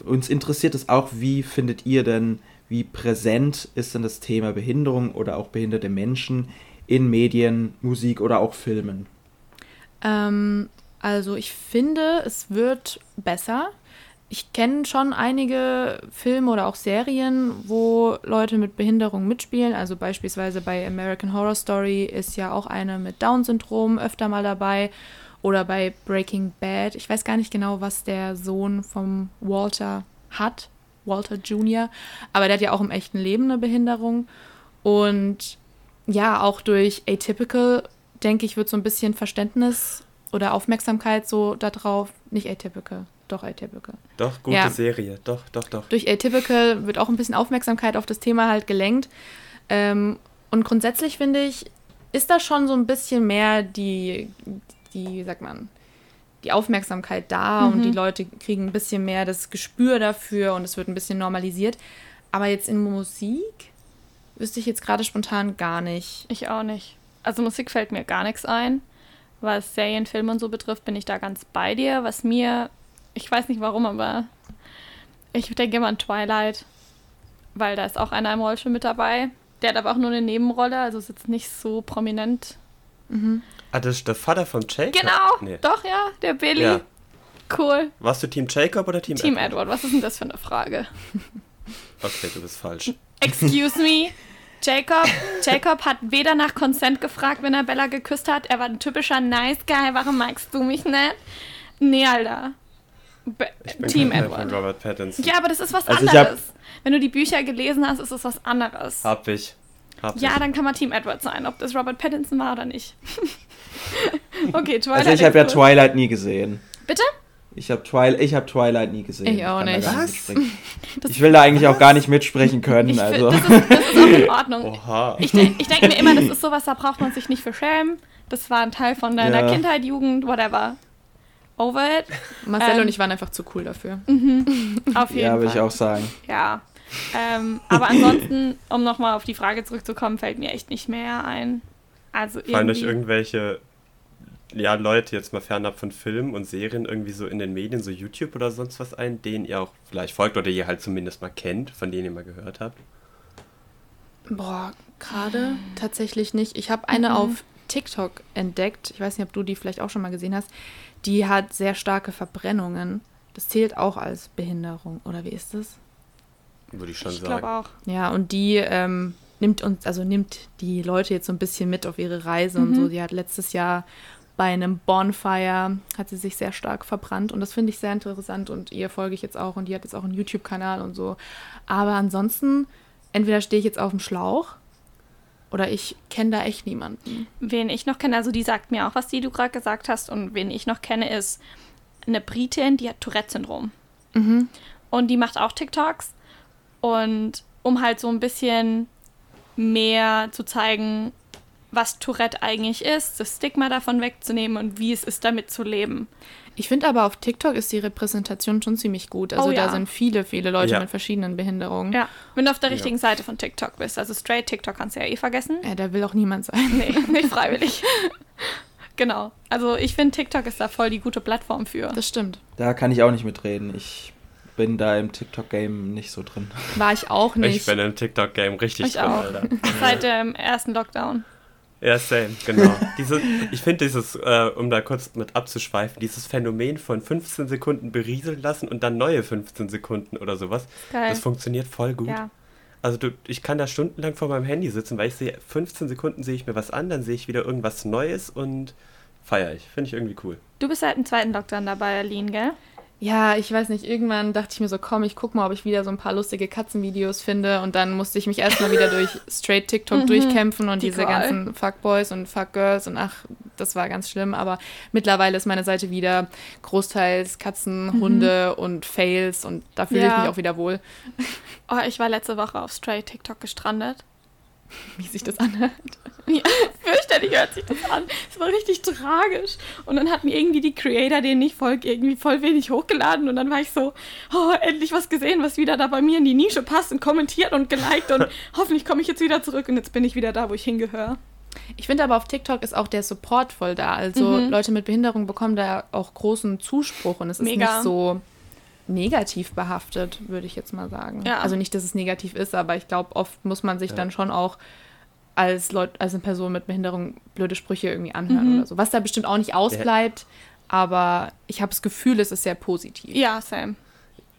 Speaker 4: uns interessiert es auch, wie findet ihr denn, wie präsent ist denn das Thema Behinderung oder auch behinderte Menschen in Medien, Musik oder auch Filmen?
Speaker 1: Ähm, also ich finde, es wird besser. Ich kenne schon einige Filme oder auch Serien, wo Leute mit Behinderung mitspielen. Also beispielsweise bei American Horror Story ist ja auch eine mit Down-Syndrom öfter mal dabei. Oder bei Breaking Bad. Ich weiß gar nicht genau, was der Sohn vom Walter hat. Walter Jr. Aber der hat ja auch im echten Leben eine Behinderung. Und ja, auch durch Atypical, denke ich, wird so ein bisschen Verständnis oder Aufmerksamkeit so darauf, nicht Atypical, doch Atypical.
Speaker 3: Doch, gute
Speaker 1: Ja.
Speaker 3: Serie. Doch, doch, doch.
Speaker 1: Durch Atypical wird auch ein bisschen Aufmerksamkeit auf das Thema halt gelenkt. Ähm, und grundsätzlich finde ich, ist da schon so ein bisschen mehr die, die, wie sagt man, die Aufmerksamkeit da und die Leute kriegen ein bisschen mehr das Gespür dafür und es wird ein bisschen normalisiert. Aber jetzt in Musik wüsste ich jetzt gerade spontan gar nicht.
Speaker 2: Ich auch nicht. Also Musik fällt mir gar nichts ein. Was Serien, Filme und so betrifft, bin ich da ganz bei dir. Was mir, ich weiß nicht warum, aber ich denke immer an Twilight, weil da ist auch einer im Rollstuhl mit dabei. Der hat aber auch nur eine Nebenrolle, also ist jetzt nicht so prominent.
Speaker 3: Ah, das ist der Vater von Jacob?
Speaker 2: Genau,
Speaker 3: Nee.
Speaker 2: doch, ja, der Billy.
Speaker 3: Ja.
Speaker 2: Cool.
Speaker 3: Warst du Team Jacob oder Team,
Speaker 2: Team Edward, was ist denn das für eine Frage?
Speaker 3: Okay, du bist falsch.
Speaker 2: Excuse me. Jacob, Jacob hat weder nach Consent gefragt, wenn er Bella geküsst hat. Er war ein typischer Nice Guy. Warum magst du mich nicht? Nee, Alter. Be
Speaker 3: Ich bin
Speaker 2: Team Edward.
Speaker 3: Robert Pattinson.
Speaker 2: Ja, aber das ist was
Speaker 4: Also
Speaker 2: anderes. Wenn du die Bücher gelesen hast, ist es was anderes.
Speaker 3: Hab ich.
Speaker 2: Ja, dann kann man Team Edward sein, ob das Robert Pattinson war oder nicht. okay, Twilight.
Speaker 4: Also ich habe ja. Twilight nie gesehen.
Speaker 2: Bitte?
Speaker 4: Ich habe Twilight, ich hab Twilight nie gesehen.
Speaker 1: Ich auch nicht.
Speaker 3: Was?
Speaker 4: mitsprechen. Ich will da eigentlich auch gar nicht mitsprechen können.
Speaker 2: Ich
Speaker 4: Also.
Speaker 2: das, ist, das ist auch in Ordnung.
Speaker 3: Oha.
Speaker 2: Ich, ich denke mir immer, das ist sowas, da braucht man sich nicht für schämen. Das war ein Teil von deiner
Speaker 4: Ja.
Speaker 2: Kindheit, Jugend, whatever. Over it.
Speaker 1: Marcel
Speaker 2: Ähm,
Speaker 1: und ich waren einfach zu cool dafür.
Speaker 2: Auf jeden
Speaker 4: ja,
Speaker 2: Fall.
Speaker 4: würde ich auch sagen.
Speaker 2: Ja. Ähm, aber ansonsten, um nochmal auf die Frage zurückzukommen, fällt mir echt nicht mehr ein. Also
Speaker 3: Fallen euch irgendwelche ja, Leute jetzt mal fernab von Filmen und Serien irgendwie so in den Medien, so YouTube oder sonst was ein, denen ihr auch vielleicht folgt oder ihr halt zumindest mal kennt, von denen ihr mal gehört habt?
Speaker 1: Boah, gerade tatsächlich nicht. Ich habe eine auf TikTok entdeckt. Ich weiß nicht, ob du die vielleicht auch schon mal gesehen hast. Die hat sehr starke Verbrennungen. Das zählt auch als Behinderung, oder wie ist das?
Speaker 3: Würde ich schon
Speaker 2: Ich
Speaker 3: sagen.
Speaker 2: glaube auch.
Speaker 1: Ja, und die ähm, nimmt uns, also nimmt die Leute jetzt so ein bisschen mit auf ihre Reise und so. Die hat letztes Jahr bei einem Bonfire hat sie sich sehr stark verbrannt und das finde ich sehr interessant und ihr folge ich jetzt auch und die hat jetzt auch einen YouTube-Kanal und so. Aber ansonsten, entweder stehe ich jetzt auf dem Schlauch oder ich kenne da echt niemanden.
Speaker 2: Wen ich noch kenne, also die sagt mir auch, was die du gerade gesagt hast. Und wen ich noch kenne, ist eine Britin, die hat Tourette-Syndrom.
Speaker 1: Mhm.
Speaker 2: Und die macht auch TikToks. Und um halt so ein bisschen mehr zu zeigen, was Tourette eigentlich ist, das Stigma davon wegzunehmen und wie es ist, damit zu leben.
Speaker 1: Ich finde aber auf TikTok ist die Repräsentation schon ziemlich gut. Also
Speaker 2: Oh ja.
Speaker 1: da sind viele, viele Leute
Speaker 3: Ja.
Speaker 1: mit verschiedenen Behinderungen.
Speaker 2: Ja, wenn du auf der
Speaker 3: Ja.
Speaker 2: richtigen Seite von TikTok bist. Also straight TikTok kannst du ja eh vergessen.
Speaker 1: Ja, da will auch niemand sein.
Speaker 2: Nee, nicht freiwillig. genau. Also ich finde, TikTok ist da voll die gute Plattform für.
Speaker 1: Das stimmt.
Speaker 4: Da kann ich auch nicht mitreden. Ich bin da im TikTok-Game nicht so drin.
Speaker 1: War ich auch nicht.
Speaker 3: Ich bin im TikTok-Game richtig
Speaker 2: Ich
Speaker 3: drin,
Speaker 2: auch.
Speaker 3: Alter.
Speaker 2: Seit dem ersten Lockdown.
Speaker 3: Ja, same, genau. Diese, ich finde dieses, äh, um da kurz mit abzuschweifen, dieses Phänomen von 15 Sekunden berieseln lassen und dann neue 15 Sekunden oder sowas,
Speaker 2: Geil.
Speaker 3: das funktioniert voll gut.
Speaker 2: Ja.
Speaker 3: Also du, ich kann da stundenlang vor meinem Handy sitzen, weil ich sehe, 15 Sekunden sehe ich mir was an, dann sehe ich wieder irgendwas Neues und feiere ich. Finde ich irgendwie cool.
Speaker 2: Du bist seit dem zweiten Lockdown dabei, Aline, gell?
Speaker 1: Ja, ich weiß nicht, irgendwann dachte ich mir so, komm, ich guck mal, ob ich wieder so ein paar lustige Katzenvideos finde und dann musste ich mich erstmal wieder durch straight TikTok durchkämpfen und
Speaker 2: Die
Speaker 1: diese
Speaker 2: Qual.
Speaker 1: ganzen Fuckboys und Fuckgirls und ach, das war ganz schlimm, aber mittlerweile ist meine Seite wieder großteils Katzen, Hunde und Fails und da fühle ich
Speaker 2: Ja.
Speaker 1: mich auch wieder wohl,
Speaker 2: Oh, ich war letzte Woche auf straight TikTok gestrandet.
Speaker 1: Wie sich das anhört.
Speaker 2: Ja, fürchterlich hört sich das an. Es war richtig tragisch. Und dann hatten irgendwie die Creator, denen ich folge, irgendwie voll wenig hochgeladen. Und dann war ich so, oh, endlich was gesehen, was wieder da bei mir in die Nische passt und kommentiert und geliked. Und hoffentlich komme ich jetzt wieder zurück und jetzt bin ich wieder da, wo ich hingehöre.
Speaker 1: Ich finde aber auf TikTok ist auch der Support voll da. Also
Speaker 2: Mhm.
Speaker 1: Leute mit Behinderung bekommen da auch großen Zuspruch und es ist
Speaker 2: Mega.
Speaker 1: nicht so negativ behaftet, würde ich jetzt mal sagen.
Speaker 2: Ja.
Speaker 1: Also nicht, dass es negativ ist, aber ich glaube, oft muss man sich
Speaker 3: Ja.
Speaker 1: dann schon auch als Leut als eine Person mit Behinderung blöde Sprüche irgendwie anhören
Speaker 2: Mhm.
Speaker 1: oder so. Was da bestimmt auch nicht ausbleibt, aber ich habe das Gefühl, es ist sehr positiv.
Speaker 2: Ja, Sam.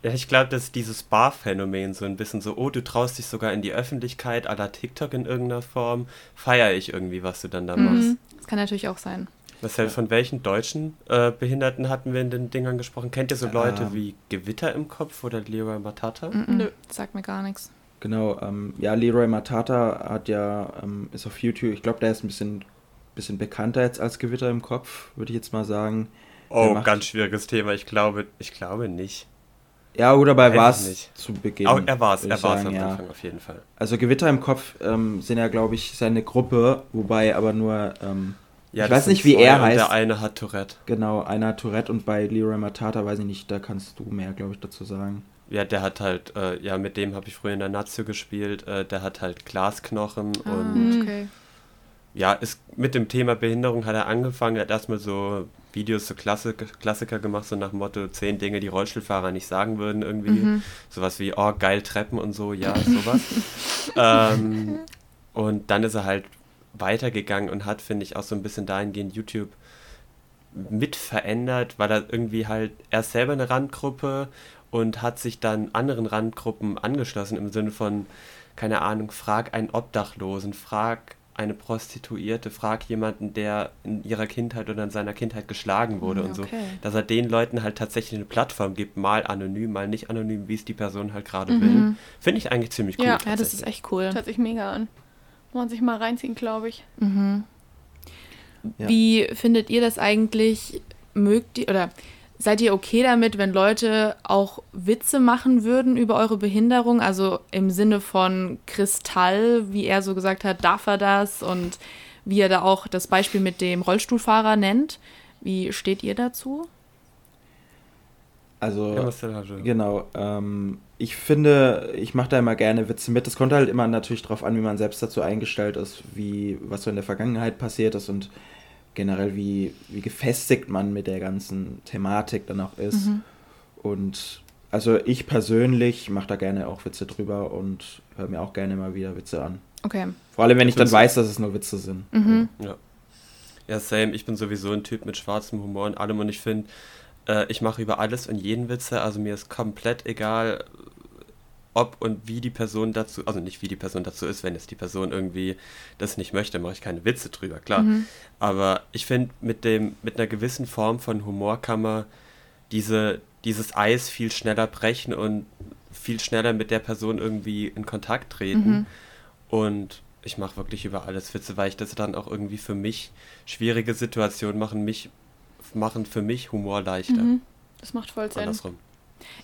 Speaker 3: Ja, ich glaube, dass dieses Bar-Phänomen so ein bisschen so, oh, du traust dich sogar in die Öffentlichkeit, à la TikTok in irgendeiner Form, feiere ich irgendwie, was du dann da machst.
Speaker 1: Mhm. Das kann natürlich auch sein.
Speaker 3: Marcel, von welchen deutschen äh, Behinderten hatten wir in den Dingern gesprochen? Kennt ihr so Leute
Speaker 4: Ähm.
Speaker 3: wie Gewitter im Kopf oder Leroy Matata?
Speaker 2: Nö.
Speaker 1: Sagt mir gar nichts.
Speaker 4: Genau, ähm, ja, Leroy Matata hat ja, ähm, ist auf YouTube, ich glaube, der ist ein bisschen, bisschen bekannter jetzt als Gewitter im Kopf, würde ich jetzt mal sagen.
Speaker 3: Oh,
Speaker 4: macht-
Speaker 3: ganz schwieriges Thema. Ich glaube, ich glaube nicht.
Speaker 4: Ja, gut, aber er
Speaker 3: Weiß
Speaker 4: war es zu Beginn.
Speaker 3: Oh, er war es, er war es am
Speaker 4: ja.
Speaker 3: Anfang auf jeden Fall.
Speaker 4: Also Gewitter im Kopf ähm, sind ja, glaube ich, seine Gruppe, wobei aber nur, ähm,
Speaker 3: Ja,
Speaker 4: Ich weiß nicht, wie er heißt.
Speaker 3: Der eine hat Tourette.
Speaker 4: genau, einer hat Tourette und bei Leroy Matata, weiß ich nicht, da kannst du mehr, glaube ich, dazu sagen.
Speaker 3: Ja, der hat halt, äh, ja, mit dem habe ich früher in der Nazio gespielt. Äh, der hat halt Glasknochen
Speaker 1: Ah,
Speaker 3: und
Speaker 1: okay.
Speaker 3: ja, ist mit dem Thema Behinderung hat er angefangen. Er hat erstmal so Videos, so Klassik Klassiker gemacht, so nach dem Motto: zehn Dinge, die Rollstuhlfahrer nicht sagen würden, irgendwie.
Speaker 1: Mhm.
Speaker 3: Sowas wie, oh, geil, Treppen und so, ja, sowas. ähm, und dann ist er halt weitergegangen und hat, finde ich, auch so ein bisschen dahingehend YouTube mit verändert, weil er irgendwie halt, er ist selber eine Randgruppe und hat sich dann anderen Randgruppen angeschlossen im Sinne von, keine Ahnung, frag einen Obdachlosen, frag eine Prostituierte, frag jemanden, der in ihrer Kindheit oder in seiner Kindheit geschlagen wurde und so.
Speaker 1: Okay.
Speaker 3: Dass er den Leuten halt tatsächlich eine Plattform gibt, mal anonym, mal nicht anonym, wie es die Person halt gerade
Speaker 1: Mhm.
Speaker 3: will. Finde ich eigentlich ziemlich cool.
Speaker 2: Ja.
Speaker 1: Ja, das ist echt cool.
Speaker 2: Das hört sich mega an. Man sich mal reinziehen, glaube ich.
Speaker 1: Mhm.
Speaker 4: Ja.
Speaker 1: Wie findet ihr das eigentlich? Mögt ihr oder seid ihr okay damit, wenn Leute auch Witze machen würden über eure Behinderung? Also im Sinne von Kristall, wie er so gesagt hat, darf er das? Und wie er da auch das Beispiel mit dem Rollstuhlfahrer nennt. Wie steht ihr dazu?
Speaker 4: Also, Genau. Ähm, ich finde, ich mache da immer gerne Witze mit. Es kommt halt immer natürlich drauf an, wie man selbst dazu eingestellt ist, wie was so in der Vergangenheit passiert ist und generell wie, wie gefestigt man mit der ganzen Thematik dann auch ist.
Speaker 1: Mhm.
Speaker 4: Und also ich persönlich mache da gerne auch Witze drüber und höre mir auch gerne mal wieder Witze an.
Speaker 1: Okay.
Speaker 4: Vor allem, wenn ich dann
Speaker 3: Findest-
Speaker 4: weiß, dass es nur Witze sind.
Speaker 1: Mhm.
Speaker 3: Ja. Ja, same. Ich bin sowieso ein Typ mit schwarzem Humor und allem und ich finde, äh, ich mache über alles und jeden Witze. Also mir ist komplett egal, ob und wie die Person dazu, also nicht wie die Person dazu ist, wenn jetzt die Person irgendwie das nicht möchte, mache ich keine Witze drüber, klar.
Speaker 1: Mhm.
Speaker 3: Aber ich finde, mit dem, mit einer gewissen Form von Humor kann man diese, dieses Eis viel schneller brechen und viel schneller mit der Person irgendwie in Kontakt treten.
Speaker 1: Mhm.
Speaker 3: Und ich mache wirklich über alles Witze, weil ich das dann auch irgendwie für mich schwierige Situationen machen, mich machen für mich Humor leichter.
Speaker 2: Mhm. Das macht voll Sinn.
Speaker 3: Andersrum.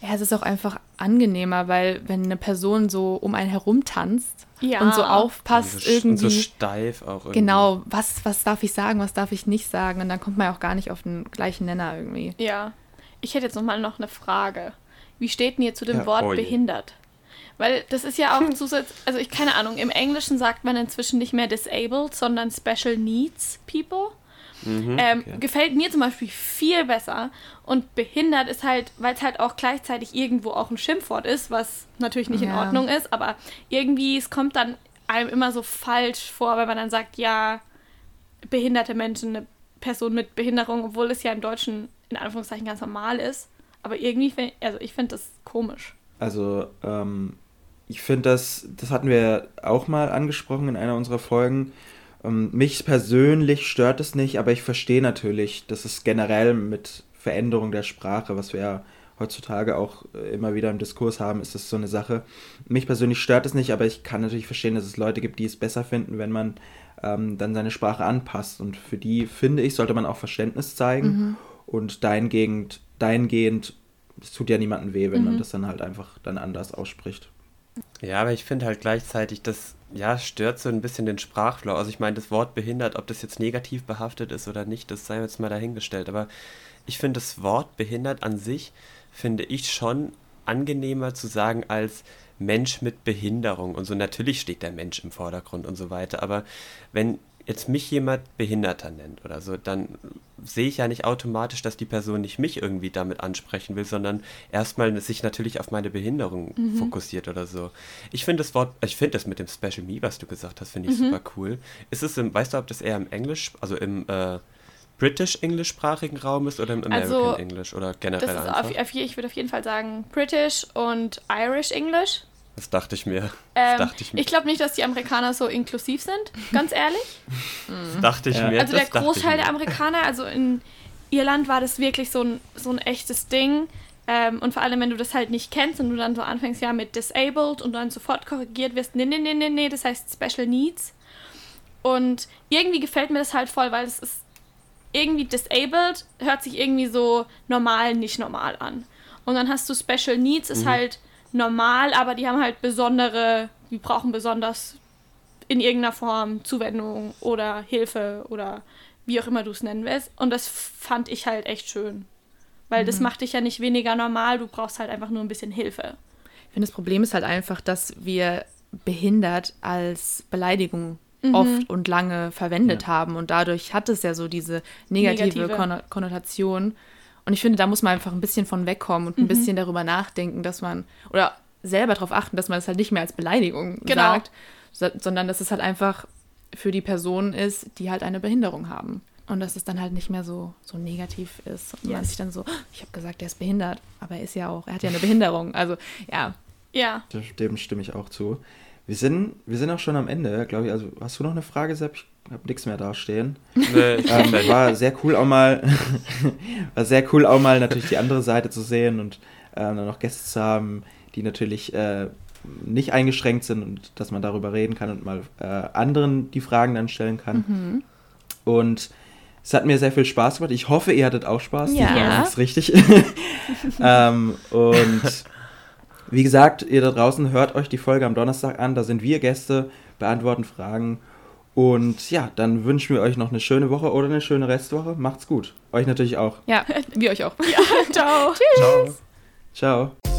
Speaker 1: Ja, es ist auch einfach angenehmer, weil wenn eine Person so um einen herum tanzt
Speaker 2: Ja.
Speaker 1: und so
Speaker 3: Und
Speaker 1: aufpasst,
Speaker 3: so, sch- und
Speaker 1: irgendwie.
Speaker 3: so steif auch irgendwie.
Speaker 1: Genau, was, was darf ich sagen, was darf ich nicht sagen? Und dann kommt man ja auch gar nicht auf den gleichen Nenner irgendwie.
Speaker 2: Ja. Ich hätte jetzt noch mal noch eine Frage. Wie steht denn ihr zu dem
Speaker 4: Ja.
Speaker 2: Wort
Speaker 3: Oh
Speaker 2: behindert? Weil das ist ja auch zusätzlich, also ich keine Ahnung, im Englischen sagt man inzwischen nicht mehr disabled, sondern special needs people.
Speaker 3: Mhm.
Speaker 2: Ähm,
Speaker 4: okay.
Speaker 2: Gefällt mir zum Beispiel viel besser. Und behindert ist halt, weil es halt auch gleichzeitig irgendwo auch ein Schimpfwort ist, was natürlich nicht in
Speaker 1: Ja.
Speaker 2: Ordnung ist, aber irgendwie, es kommt dann einem immer so falsch vor, wenn man dann sagt, ja, behinderte Menschen, eine Person mit Behinderung, obwohl es ja im Deutschen in Anführungszeichen ganz normal ist. Aber irgendwie, find- also ich finde das komisch.
Speaker 4: Also, ähm, ich finde das, das hatten wir auch mal angesprochen in einer unserer Folgen. Ähm, mich persönlich stört es nicht, aber ich verstehe natürlich, dass es generell mit Veränderung der Sprache, was wir ja heutzutage auch äh, immer wieder im Diskurs haben, ist das so eine Sache. Mich persönlich stört es nicht, aber ich kann natürlich verstehen, dass es Leute gibt, die es besser finden, wenn man ähm, dann seine Sprache anpasst. Und für die, finde ich, sollte man auch Verständnis zeigen.
Speaker 1: Mhm.
Speaker 4: Und dahingehend, dahingehend, es tut ja niemandem weh, wenn man
Speaker 1: Mhm.
Speaker 4: das dann halt einfach dann anders ausspricht.
Speaker 3: Ja, aber ich finde halt gleichzeitig, das ja, stört so ein bisschen den Sprachflow. Also ich meine, das Wort behindert, ob das jetzt negativ behaftet ist oder nicht, das sei jetzt mal dahingestellt. Aber ich finde das Wort behindert an sich, finde ich schon angenehmer zu sagen als Mensch mit Behinderung und so. Natürlich steht der Mensch im Vordergrund und so weiter. Aber wenn jetzt mich jemand Behinderter nennt oder so, dann sehe ich ja nicht automatisch, dass die Person nicht mich irgendwie damit ansprechen will, sondern erstmal sich natürlich auf meine Behinderung mhm. fokussiert oder so. Ich finde das Wort, ich finde das mit dem Special Me, was du gesagt hast, finde ich mhm. super cool. Ist es im, weißt du, ob das eher im Englisch, also im äh, British-englischsprachigen Raum ist oder im American also, English oder generell das ist
Speaker 2: einfach? Auf, ich würde auf jeden Fall sagen British und Irish English.
Speaker 3: Das dachte ich mir.
Speaker 2: Ähm,
Speaker 3: dachte
Speaker 2: ich, ich glaube nicht, dass die Amerikaner so inklusiv sind, ganz ehrlich.
Speaker 3: Das dachte ich ja. mir.
Speaker 2: Also der Großteil der Amerikaner, also in Irland war das wirklich so ein, so ein echtes Ding. Ähm, und vor allem, wenn du das halt nicht kennst und du dann so anfängst ja mit disabled und dann sofort korrigiert wirst, nee, nee, nee, nee, nee, das heißt Special Needs. Und irgendwie gefällt mir das halt voll, weil es ist irgendwie disabled, hört sich irgendwie so normal, nicht normal an. Und dann hast du Special Needs, ist mhm. halt normal, aber die haben halt besondere, die brauchen besonders in irgendeiner Form Zuwendung oder Hilfe oder wie auch immer du es nennen willst. Und das fand ich halt echt schön. Weil mhm. das macht dich ja nicht weniger normal, du brauchst halt einfach nur ein bisschen Hilfe.
Speaker 1: Ich finde, das Problem ist halt einfach, dass wir behindert als Beleidigung mhm. oft und lange verwendet ja. haben. Und dadurch hat es ja so diese negative, negative. Konnotation. Und ich finde, da muss man einfach ein bisschen von wegkommen und ein mhm. bisschen darüber nachdenken, dass man, oder selber darauf achten, dass man es das halt nicht mehr als Beleidigung genau. sagt, so, sondern dass es halt einfach für die Personen ist, die halt eine Behinderung haben. Und dass es dann halt nicht mehr so, so negativ ist. Und yes. man sich dann so, ich habe gesagt, er ist behindert, aber er ist ja auch, er hat ja eine Behinderung. Also ja.
Speaker 2: Ja.
Speaker 4: Dem stimme ich auch zu. Wir sind, wir sind auch schon am Ende, glaube ich. Also hast du noch eine Frage, Sepp? Ich habe nichts mehr dastehen. Nee, ähm, war sehr cool auch mal, war sehr cool auch mal natürlich die andere Seite zu sehen und ähm, dann noch Gäste zu haben, die natürlich äh, nicht eingeschränkt sind und dass man darüber reden kann und mal äh, anderen die Fragen dann stellen kann. Mhm. Und es hat mir sehr viel Spaß gemacht. Ich hoffe, ihr hattet auch Spaß.
Speaker 1: Ja.
Speaker 4: Das ist richtig. ähm, und wie gesagt, ihr da draußen hört euch die Folge am Donnerstag an. Da sind wir Gäste, beantworten Fragen und ja, dann wünschen wir euch noch eine schöne Woche oder eine schöne Restwoche. Macht's gut. Euch natürlich auch.
Speaker 1: Ja, wir euch auch.
Speaker 2: Ja, ciao.
Speaker 1: Tschüss.
Speaker 4: Ciao. ciao.